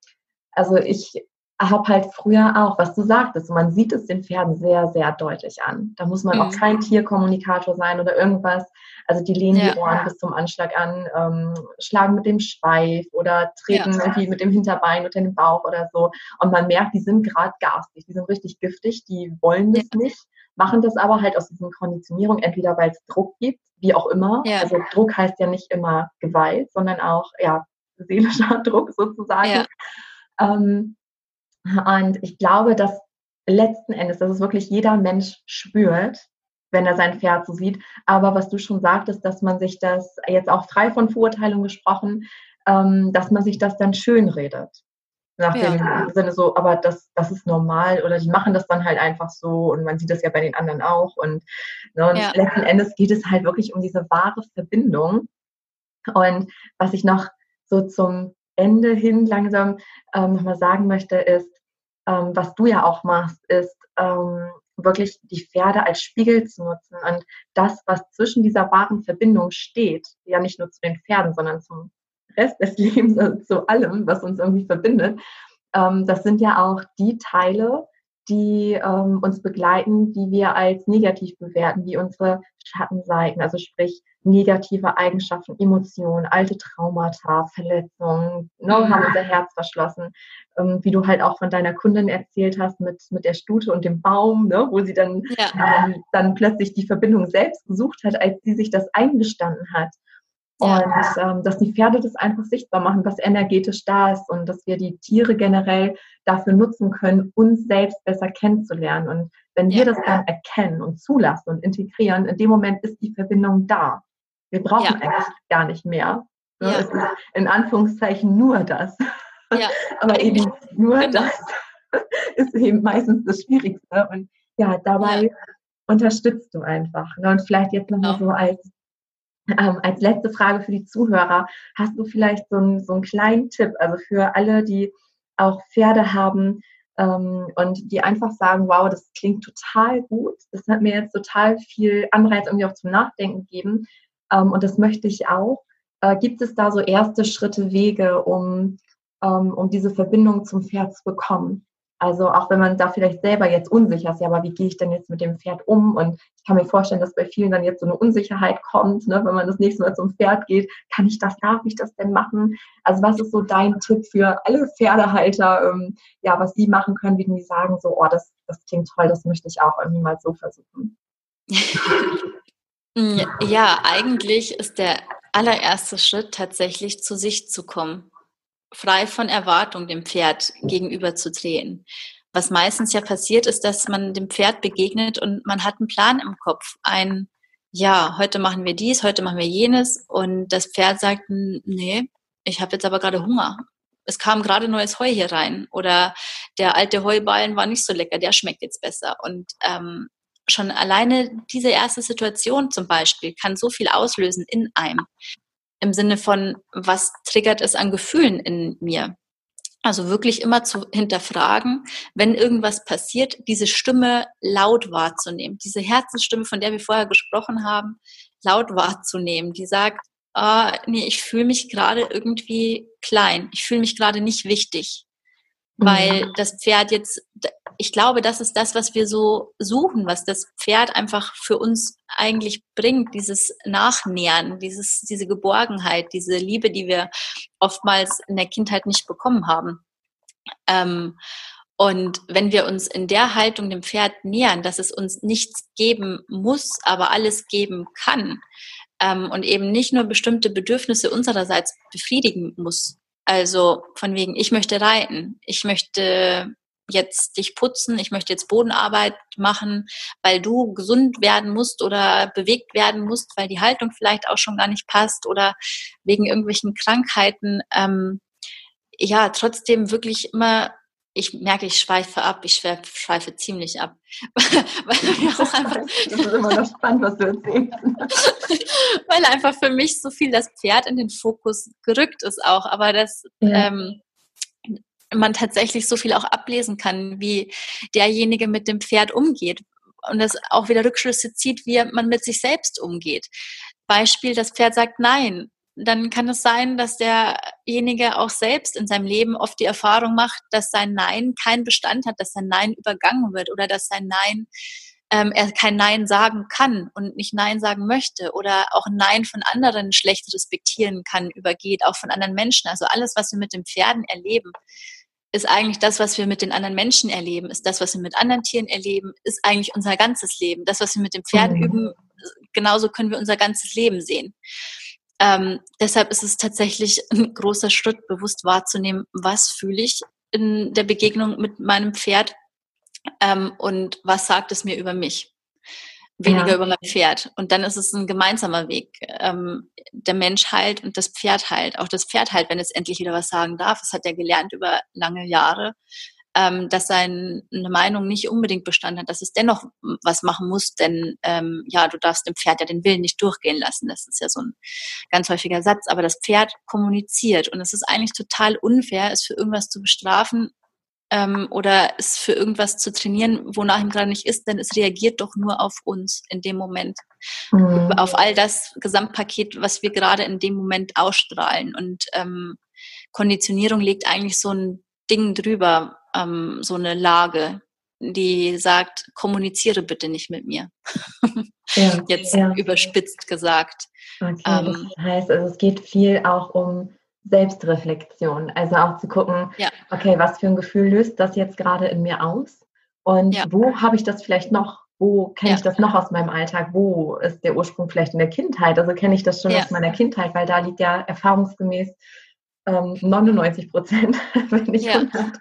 also ich habe halt früher auch, was du sagtest, man sieht es den Pferden sehr, sehr deutlich an. Da muss man mhm. auch kein Tierkommunikator sein oder irgendwas. Also die lehnen ja. die Ohren bis zum Anschlag an, ähm, schlagen mit dem Schweif oder treten ja. irgendwie mit dem Hinterbein unter den Bauch oder so. Und man merkt, die sind gerade garstig, die sind richtig giftig, die wollen das ja. nicht, machen das aber halt aus diesen Konditionierung, entweder weil es Druck gibt, wie auch immer. Also Druck heißt ja nicht immer Gewalt, sondern auch ja seelischer Druck sozusagen. Ähm, und ich glaube, dass letzten Endes, dass es wirklich jeder Mensch spürt, wenn er sein Pferd so sieht. Aber was du schon sagtest, dass man sich das jetzt auch frei von Verurteilung gesprochen, ähm, dass man sich das dann schön redet. Nach ja. dem Sinne so, aber das, das ist normal oder die machen das dann halt einfach so und man sieht das ja bei den anderen auch. Und, ne, und ja. letzten Endes geht es halt wirklich um diese wahre Verbindung. Und was ich noch so zum Ende hin langsam ähm, nochmal sagen möchte, ist, ähm, was du ja auch machst, ist ähm, wirklich die Pferde als Spiegel zu nutzen und das, was zwischen dieser wahren Verbindung steht, ja nicht nur zu den Pferden, sondern zum Rest des Lebens, also zu allem, was uns irgendwie verbindet, ähm, das sind ja auch die Teile, die ähm, uns begleiten, die wir als negativ bewerten, wie unsere Schattenseiten, also sprich negative Eigenschaften, Emotionen, alte Traumata, Verletzungen, ne, mhm. haben unser Herz verschlossen. Ähm, wie du halt auch von deiner Kundin erzählt hast mit, mit der Stute und dem Baum, ne, wo sie dann, ja. ähm, dann plötzlich die Verbindung selbst gesucht hat, als sie sich das eingestanden hat. Und ähm, dass die Pferde das einfach sichtbar machen, was energetisch da ist und dass wir die Tiere generell dafür nutzen können, uns selbst besser kennenzulernen. Und wenn wir das dann erkennen und zulassen und integrieren, in dem Moment ist die Verbindung da. Wir brauchen ja. eigentlich gar nicht mehr. Ja. Es ist in Anführungszeichen nur das. Ja. Aber eben nur genau. das ist eben meistens das Schwierigste. Und ja, dabei unterstützt du einfach. Ne? Und vielleicht jetzt nochmal genau. so als ähm, als letzte Frage für die Zuhörer, hast du vielleicht so einen, so einen kleinen Tipp, also für alle, die auch Pferde haben ähm, und die einfach sagen, wow, das klingt total gut, das hat mir jetzt total viel Anreiz irgendwie auch zum Nachdenken gegeben ähm, und das möchte ich auch. Äh, gibt es da so erste Schritte, Wege, um, ähm, um diese Verbindung zum Pferd zu bekommen? Also auch wenn man da vielleicht selber jetzt unsicher ist, ja, aber wie gehe ich denn jetzt mit dem Pferd um? Und ich kann mir vorstellen, dass bei vielen dann jetzt so eine Unsicherheit kommt, ne, wenn man das nächste Mal zum Pferd geht. Kann ich das, darf ich das denn machen? Also was ist so dein Tipp für alle Pferdehalter, ähm, ja, was sie machen können, wie die sagen, so, oh, das, das klingt toll, das möchte ich auch irgendwie mal so versuchen. ja, eigentlich ist der allererste Schritt tatsächlich zu sich zu kommen frei von Erwartung dem Pferd gegenüberzutreten. Was meistens ja passiert, ist, dass man dem Pferd begegnet und man hat einen Plan im Kopf. Ein, ja, heute machen wir dies, heute machen wir jenes. Und das Pferd sagt, nee, ich habe jetzt aber gerade Hunger. Es kam gerade neues Heu hier rein. Oder der alte Heuballen war nicht so lecker, der schmeckt jetzt besser. Und ähm, schon alleine diese erste Situation zum Beispiel kann so viel auslösen in einem im Sinne von, was triggert es an Gefühlen in mir? Also wirklich immer zu hinterfragen, wenn irgendwas passiert, diese Stimme laut wahrzunehmen, diese Herzensstimme, von der wir vorher gesprochen haben, laut wahrzunehmen, die sagt, ah, nee, ich fühle mich gerade irgendwie klein, ich fühle mich gerade nicht wichtig, weil mhm. das Pferd jetzt ich glaube, das ist das, was wir so suchen, was das Pferd einfach für uns eigentlich bringt, dieses Nachnähern, dieses, diese Geborgenheit, diese Liebe, die wir oftmals in der Kindheit nicht bekommen haben. Ähm, und wenn wir uns in der Haltung dem Pferd nähern, dass es uns nichts geben muss, aber alles geben kann ähm, und eben nicht nur bestimmte Bedürfnisse unsererseits befriedigen muss. Also von wegen, ich möchte reiten, ich möchte jetzt dich putzen, ich möchte jetzt Bodenarbeit machen, weil du gesund werden musst oder bewegt werden musst, weil die Haltung vielleicht auch schon gar nicht passt oder wegen irgendwelchen Krankheiten. Ähm, ja, trotzdem wirklich immer, ich merke, ich schweife ab, ich schweife ziemlich ab. weil auch einfach, das ist immer noch spannend, was du erzählst. weil einfach für mich so viel das Pferd in den Fokus gerückt ist auch, aber das ja. ähm, man tatsächlich so viel auch ablesen kann, wie derjenige mit dem Pferd umgeht und das auch wieder Rückschlüsse zieht, wie man mit sich selbst umgeht. Beispiel, das Pferd sagt Nein. Dann kann es sein, dass derjenige auch selbst in seinem Leben oft die Erfahrung macht, dass sein Nein keinen Bestand hat, dass sein Nein übergangen wird oder dass sein Nein ähm, er kein Nein sagen kann und nicht Nein sagen möchte oder auch Nein von anderen schlecht respektieren kann, übergeht, auch von anderen Menschen. Also alles, was wir mit den Pferden erleben, ist eigentlich das, was wir mit den anderen Menschen erleben, ist das, was wir mit anderen Tieren erleben, ist eigentlich unser ganzes Leben. Das, was wir mit den Pferden mhm. üben, genauso können wir unser ganzes Leben sehen. Ähm, deshalb ist es tatsächlich ein großer Schritt, bewusst wahrzunehmen, was fühle ich in der Begegnung mit meinem Pferd ähm, und was sagt es mir über mich weniger ja. über mein Pferd. Und dann ist es ein gemeinsamer Weg. Ähm, der Mensch heilt und das Pferd heilt. Auch das Pferd heilt, wenn es endlich wieder was sagen darf. Das hat er gelernt über lange Jahre, ähm, dass seine Meinung nicht unbedingt Bestand hat, dass es dennoch was machen muss, denn ähm, ja, du darfst dem Pferd ja den Willen nicht durchgehen lassen. Das ist ja so ein ganz häufiger Satz. Aber das Pferd kommuniziert und es ist eigentlich total unfair, es für irgendwas zu bestrafen, ähm, oder es für irgendwas zu trainieren, wonach ihm gerade nicht ist, denn es reagiert doch nur auf uns in dem Moment. Mhm. Auf all das Gesamtpaket, was wir gerade in dem Moment ausstrahlen. Und ähm, Konditionierung legt eigentlich so ein Ding drüber, ähm, so eine Lage, die sagt, kommuniziere bitte nicht mit mir. Ja, Jetzt ja. überspitzt gesagt. Okay, das ähm, heißt, also es geht viel auch um Selbstreflexion. Also auch zu gucken, ja. okay, was für ein Gefühl löst das jetzt gerade in mir aus? Und ja. wo habe ich das vielleicht noch? Wo kenne ja. ich das noch aus meinem Alltag? Wo ist der Ursprung vielleicht in der Kindheit? Also kenne ich das schon aus meiner Kindheit, weil da liegt ja erfahrungsgemäß ähm, 99 Prozent, wenn nicht 100,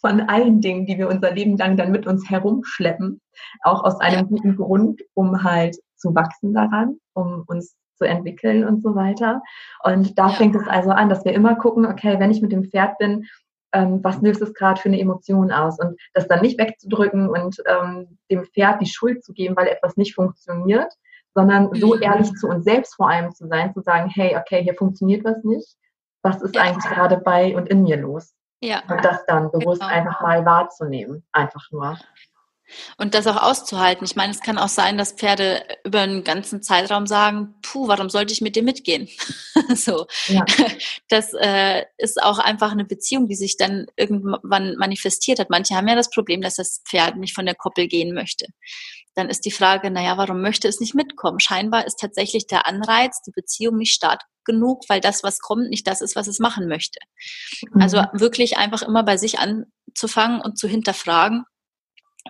von allen Dingen, die wir unser Leben lang dann mit uns herumschleppen, auch aus einem guten Grund, um halt zu wachsen daran, um uns zu entwickeln und so weiter. Und da fängt es also an, dass wir immer gucken, okay, wenn ich mit dem Pferd bin, ähm, was löst es gerade für eine Emotion aus? Und das dann nicht wegzudrücken und ähm, dem Pferd die Schuld zu geben, weil etwas nicht funktioniert, sondern so mhm. ehrlich zu uns selbst vor allem zu sein, zu sagen, hey, okay, hier funktioniert was nicht. Was ist eigentlich gerade bei und in mir los? Ja. Und das dann bewusst genau. einfach mal wahrzunehmen, einfach nur. Und das auch auszuhalten. Ich meine, es kann auch sein, dass Pferde über einen ganzen Zeitraum sagen, puh, warum sollte ich mit dir mitgehen? so. Ja. Das äh, ist auch einfach eine Beziehung, die sich dann irgendwann manifestiert hat. Manche haben ja das Problem, dass das Pferd nicht von der Koppel gehen möchte. Dann ist die Frage, naja, warum möchte es nicht mitkommen? Scheinbar ist tatsächlich der Anreiz, die Beziehung nicht stark genug, weil das, was kommt, nicht das ist, was es machen möchte. Also mhm. Also wirklich einfach immer bei sich anzufangen und zu hinterfragen,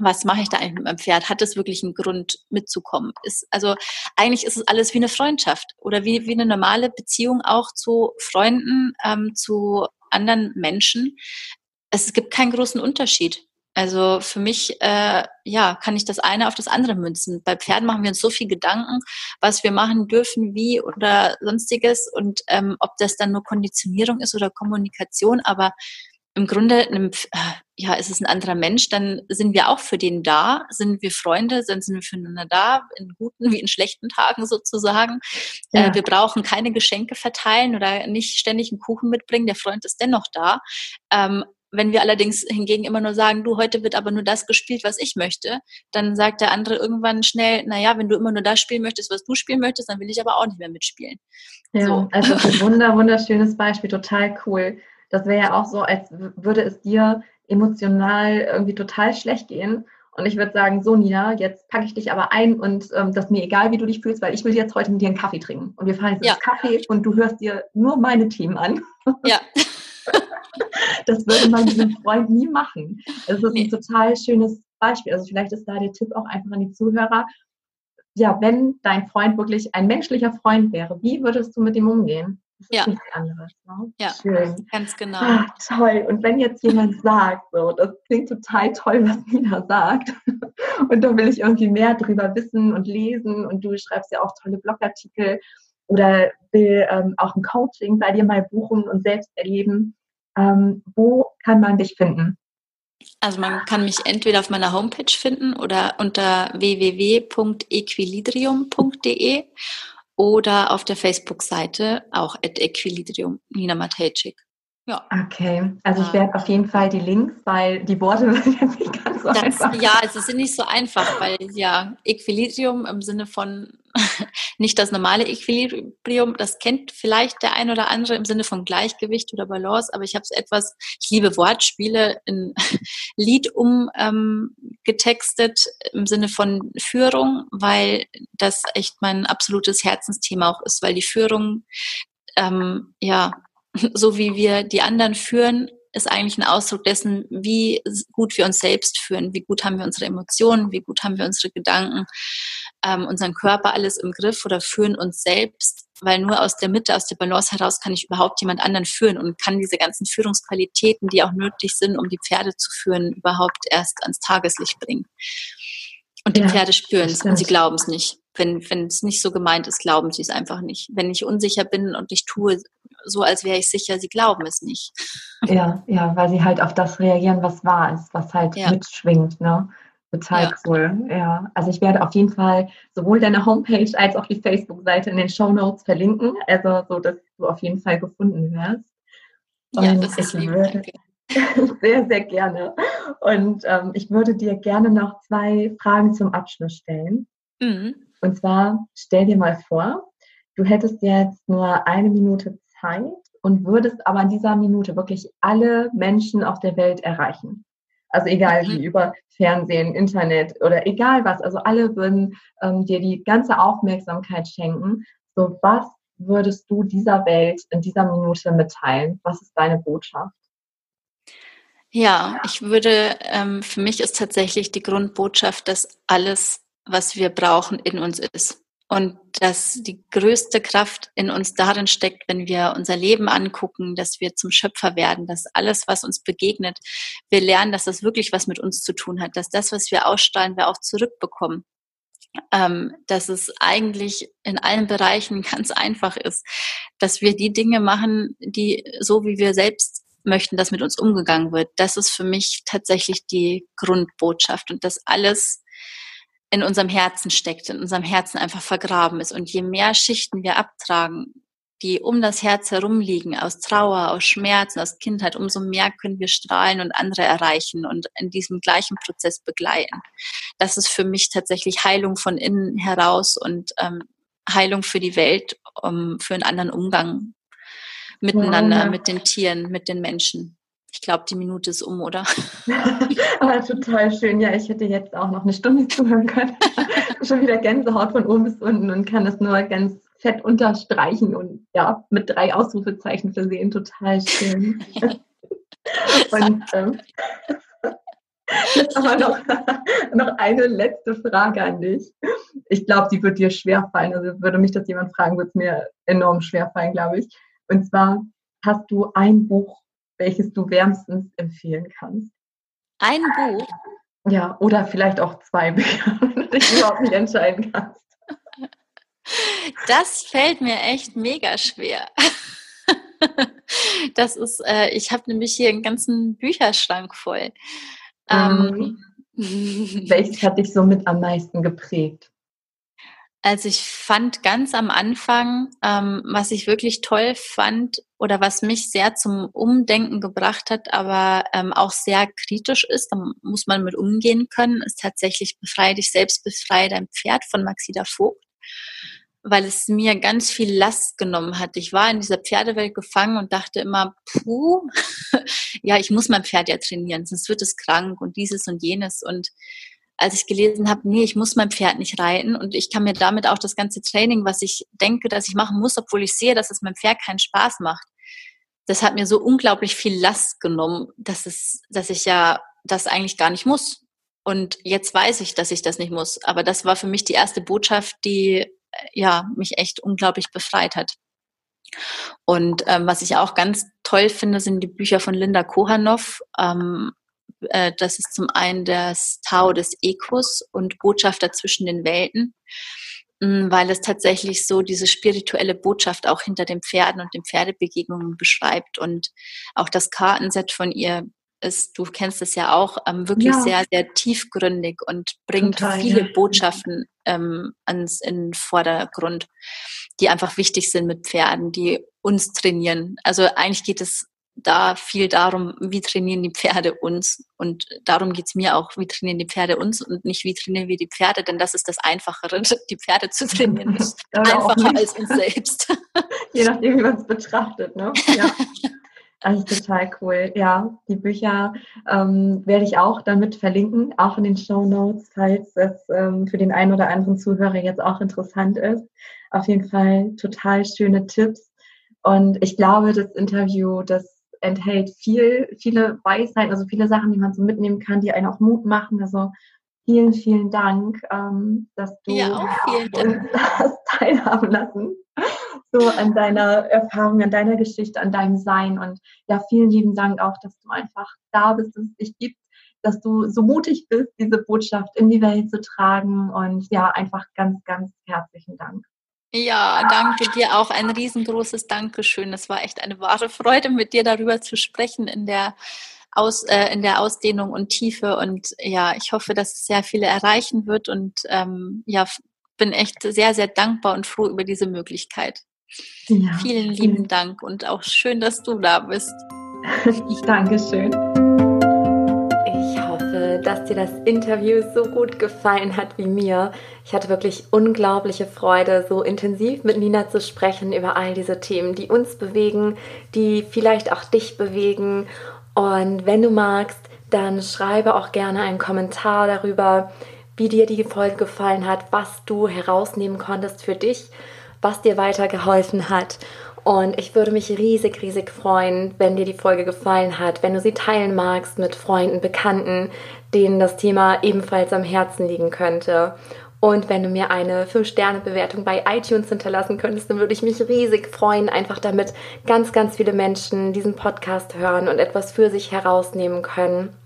was mache ich da eigentlich mit meinem Pferd? Hat es wirklich einen Grund mitzukommen? Ist, also eigentlich ist es alles wie eine Freundschaft oder wie, wie eine normale Beziehung auch zu Freunden, ähm, zu anderen Menschen. Es gibt keinen großen Unterschied. Also für mich, äh, ja, kann ich das eine auf das andere münzen. Bei Pferden machen wir uns so viel Gedanken, was wir machen dürfen, wie oder sonstiges und ähm, ob das dann nur Konditionierung ist oder Kommunikation. Aber im Grunde, einem, äh, ja, ist es ein anderer Mensch, dann sind wir auch für den da, sind wir Freunde, dann sind wir füreinander da, in guten wie in schlechten Tagen sozusagen. Äh, ja. Äh, wir brauchen keine Geschenke verteilen oder nicht ständig einen Kuchen mitbringen, der Freund ist dennoch da. Ähm, wenn wir allerdings hingegen immer nur sagen, du, heute wird aber nur das gespielt, was ich möchte, dann sagt der andere irgendwann schnell, naja, wenn du immer nur das spielen möchtest, was du spielen möchtest, dann will ich aber auch nicht mehr mitspielen. Ja, so. also ein wunder, wunderschönes Beispiel, total cool. Das wäre ja auch so, als würde es dir emotional irgendwie total schlecht gehen. Und ich würde sagen, so Nina, jetzt packe ich dich aber ein und ähm, das ist mir egal, wie du dich fühlst, weil ich will jetzt heute mit dir einen Kaffee trinken. Und wir fahren jetzt ja. ins Kaffee und du hörst dir nur meine Themen an. Ja. das würde man mit einem Freund nie machen. Es ist nee. ein total schönes Beispiel. Also vielleicht ist da der Tipp auch einfach an die Zuhörer. Ja, wenn dein Freund wirklich ein menschlicher Freund wäre, wie würdest du mit ihm umgehen? Das ja. nichts anderes. Ne? Ja, Schön. ganz genau. Ah, toll. Und wenn jetzt jemand sagt, so, das klingt total toll, was Nina sagt, und da will ich irgendwie mehr drüber wissen und lesen, und du schreibst ja auch tolle Blogartikel oder will ähm, auch ein Coaching bei dir mal buchen und selbst erleben, ähm, wo kann man dich finden? Also man kann mich entweder auf meiner Homepage finden oder unter www.equilibrium.de oder auf der Facebook-Seite auch at Equilibrium Nina Matejczyk. Ja. Okay, also ich werde auf jeden Fall die Links, weil die Worte sind jetzt nicht ganz so das, einfach. Ja, es sind nicht so einfach, weil ja Equilibrium im Sinne von nicht das normale Equilibrium, das kennt vielleicht der ein oder andere im Sinne von Gleichgewicht oder Balance, aber ich habe es etwas, ich liebe Wortspiele in Lied umgetextet ähm, im Sinne von Führung, weil das echt mein absolutes Herzensthema auch ist, weil die Führung ähm, ja so wie wir die anderen führen, ist eigentlich ein Ausdruck dessen, wie gut wir uns selbst führen, wie gut haben wir unsere Emotionen, wie gut haben wir unsere Gedanken, ähm, unseren Körper alles im Griff oder führen uns selbst, weil nur aus der Mitte, aus der Balance heraus kann ich überhaupt jemand anderen führen und kann diese ganzen Führungsqualitäten, die auch nötig sind, um die Pferde zu führen, überhaupt erst ans Tageslicht bringen. Und die ja, Pferde spüren es und sie glauben es nicht. Wenn, wenn es nicht so gemeint ist, glauben sie es einfach nicht. Wenn ich unsicher bin und ich tue so, als wäre ich sicher, sie glauben es nicht. Ja, ja, weil sie halt auf das reagieren, was wahr ist, was halt ja. mitschwingt, ne? Total ja. cool. Ja, also ich werde auf jeden Fall sowohl deine Homepage als auch die Facebook-Seite in den Show Notes verlinken, also so, dass du auf jeden Fall gefunden wirst. Und ja, das ist lieb, würde, Sehr, sehr gerne. Und ähm, ich würde dir gerne noch zwei Fragen zum Abschluss stellen. Mhm. Und zwar, stell dir mal vor, du hättest jetzt nur eine Minute Zeit und würdest aber in dieser Minute wirklich alle Menschen auf der Welt erreichen. Also egal mhm. wie, über Fernsehen, Internet oder egal was. Also alle würden ähm, dir die ganze Aufmerksamkeit schenken. So, was würdest du dieser Welt in dieser Minute mitteilen? Was ist deine Botschaft? Ja, ich würde, ähm, für mich ist tatsächlich die Grundbotschaft, dass alles, was wir brauchen, in uns ist. Und dass die größte Kraft in uns darin steckt, wenn wir unser Leben angucken, dass wir zum Schöpfer werden, dass alles, was uns begegnet, wir lernen, dass das wirklich was mit uns zu tun hat, dass das, was wir ausstrahlen, wir auch zurückbekommen. Ähm, dass es eigentlich in allen Bereichen ganz einfach ist, dass wir die Dinge machen, die so wie wir selbst möchten, dass mit uns umgegangen wird. Das ist für mich tatsächlich die Grundbotschaft und dass alles in unserem Herzen steckt, in unserem Herzen einfach vergraben ist. Und je mehr Schichten wir abtragen, die um das Herz herum liegen, aus Trauer, aus Schmerzen, aus Kindheit, umso mehr können wir strahlen und andere erreichen und in diesem gleichen Prozess begleiten. Das ist für mich tatsächlich Heilung von innen heraus und ähm, Heilung für die Welt, um, für einen anderen Umgang miteinander, ja. mit den Tieren, mit den Menschen. Ich glaube, die Minute ist um, oder? Aber total schön. Ja, ich hätte jetzt auch noch eine Stunde zuhören können. Schon wieder Gänsehaut von oben bis unten und kann das nur ganz fett unterstreichen und ja, mit drei Ausrufezeichen versehen. Total schön. und ähm, jetzt aber noch, noch eine letzte Frage an dich. Ich glaube, die wird dir schwerfallen. Also würde mich das jemand fragen, würde es mir enorm schwerfallen, glaube ich. Und zwar hast du ein Buch, welches du wärmstens empfehlen kannst? Ein Buch? Ja, oder vielleicht auch zwei Bücher, wenn du dich überhaupt nicht entscheiden kannst. Das fällt mir echt mega schwer. Das ist, äh, ich habe nämlich hier einen ganzen Bücherschrank voll. Ähm, mhm. Welches hat dich so mit am meisten geprägt? Also ich fand ganz am Anfang, ähm, was ich wirklich toll fand oder was mich sehr zum Umdenken gebracht hat, aber ähm, auch sehr kritisch ist, da muss man mit umgehen können, ist tatsächlich Befreie dich selbst, befreie dein Pferd von Maxida Vogt weil es mir ganz viel Last genommen hat. Ich war in dieser Pferdewelt gefangen und dachte immer, puh, ja, ich muss mein Pferd ja trainieren, sonst wird es krank und dieses und jenes. Und als ich gelesen habe, nee, ich muss mein Pferd nicht reiten und ich kann mir damit auch das ganze Training, was ich denke, dass ich machen muss, obwohl ich sehe, dass es meinem Pferd keinen Spaß macht, das hat mir so unglaublich viel Last genommen, dass es, dass ich ja das eigentlich gar nicht muss. Und jetzt weiß ich, dass ich das nicht muss. Aber das war für mich die erste Botschaft, die ja, mich echt unglaublich befreit hat. Und ähm, was ich auch ganz toll finde, sind die Bücher von Linda Kohanov. Ähm, äh, das ist zum einen das Tao des Ekos und Botschafter zwischen den Welten, mm, weil es tatsächlich so diese spirituelle Botschaft auch hinter den Pferden und den Pferdebegegnungen beschreibt. Und auch das Kartenset von ihr ist, du kennst es ja auch, ähm, wirklich ja. sehr, sehr tiefgründig und bringt Total, viele ja. Botschaften ähm, ans in den Vordergrund, die einfach wichtig sind mit Pferden, die uns trainieren. Also eigentlich geht es da viel darum, wie trainieren die Pferde uns. Und darum geht es mir auch, wie trainieren die Pferde uns und nicht, wie trainieren wir die Pferde, denn das ist das Einfachere, die Pferde zu trainieren. Ist einfacher als uns selbst. Je nachdem, wie man es betrachtet. Ne? Ja. Also total cool. Ja, die Bücher ähm, werde ich auch damit verlinken, auch in den Show Notes, falls es ähm, für den einen oder anderen Zuhörer jetzt auch interessant ist. Auf jeden Fall total schöne Tipps. Und ich glaube, das Interview, das enthält viel, viele Weisheiten, also viele Sachen, die man so mitnehmen kann, die einen auch Mut machen. Also vielen, vielen Dank, ähm, dass du ja, uns das teilhaben lassen so an deiner Erfahrung, an deiner Geschichte, an deinem Sein. Und ja, vielen lieben Dank auch, dass du einfach da bist, dass es dich gibt, dass du so mutig bist, diese Botschaft in die Welt zu tragen. Und ja, einfach ganz, ganz herzlichen Dank. Ja, danke dir auch. Ein riesengroßes Dankeschön. Es war echt eine wahre Freude, mit dir darüber zu sprechen in der aus, äh, in der Ausdehnung und Tiefe. Und ja, ich hoffe, dass es sehr viele erreichen wird und ähm, ja, bin echt sehr, sehr dankbar und froh über diese Möglichkeit. Ja. Vielen lieben Dank und auch schön, dass du da bist. Dankeschön. Dass dir das Interview so gut gefallen hat wie mir. Ich hatte wirklich unglaubliche Freude, so intensiv mit Nina zu sprechen über all diese Themen, die uns bewegen, die vielleicht auch dich bewegen. Und wenn du magst, dann schreibe auch gerne einen Kommentar darüber, wie dir die Folge gefallen hat, was du herausnehmen konntest für dich, was dir weitergeholfen hat. Und ich würde mich riesig, riesig freuen, wenn dir die Folge gefallen hat, wenn du sie teilen magst mit Freunden, Bekannten, denen das Thema ebenfalls am Herzen liegen könnte. Und wenn du mir eine 5-Sterne-Bewertung bei iTunes hinterlassen könntest, dann würde ich mich riesig freuen, einfach damit ganz, ganz viele Menschen diesen Podcast hören und etwas für sich herausnehmen können.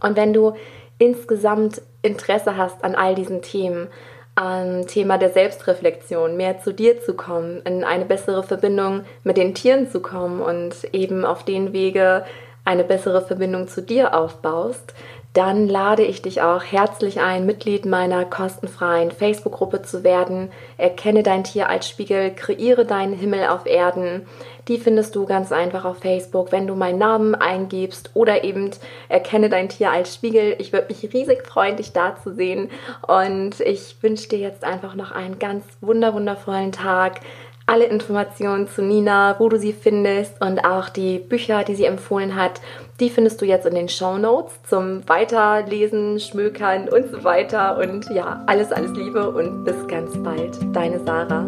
Und wenn du insgesamt Interesse hast an all diesen Themen, am Thema der Selbstreflexion, mehr zu dir zu kommen, in eine bessere Verbindung mit den Tieren zu kommen und eben auf den Wege eine bessere Verbindung zu dir aufbaust, dann lade ich dich auch herzlich ein, Mitglied meiner kostenfreien Facebook-Gruppe zu werden. Erkenne dein Tier als Spiegel, kreiere deinen Himmel auf Erden. Die findest du ganz einfach auf Facebook, wenn du meinen Namen eingibst oder eben erkenne dein Tier als Spiegel. Ich würde mich riesig freuen, dich da zu sehen. Und ich wünsche dir jetzt einfach noch einen ganz wunderwundervollen Tag alle Informationen zu Nina, wo du sie findest und auch die Bücher, die sie empfohlen hat, die findest du jetzt in den Show Notes zum Weiterlesen, Schmökern und so weiter. Und ja, alles, alles Liebe und bis ganz bald. Deine Sarah.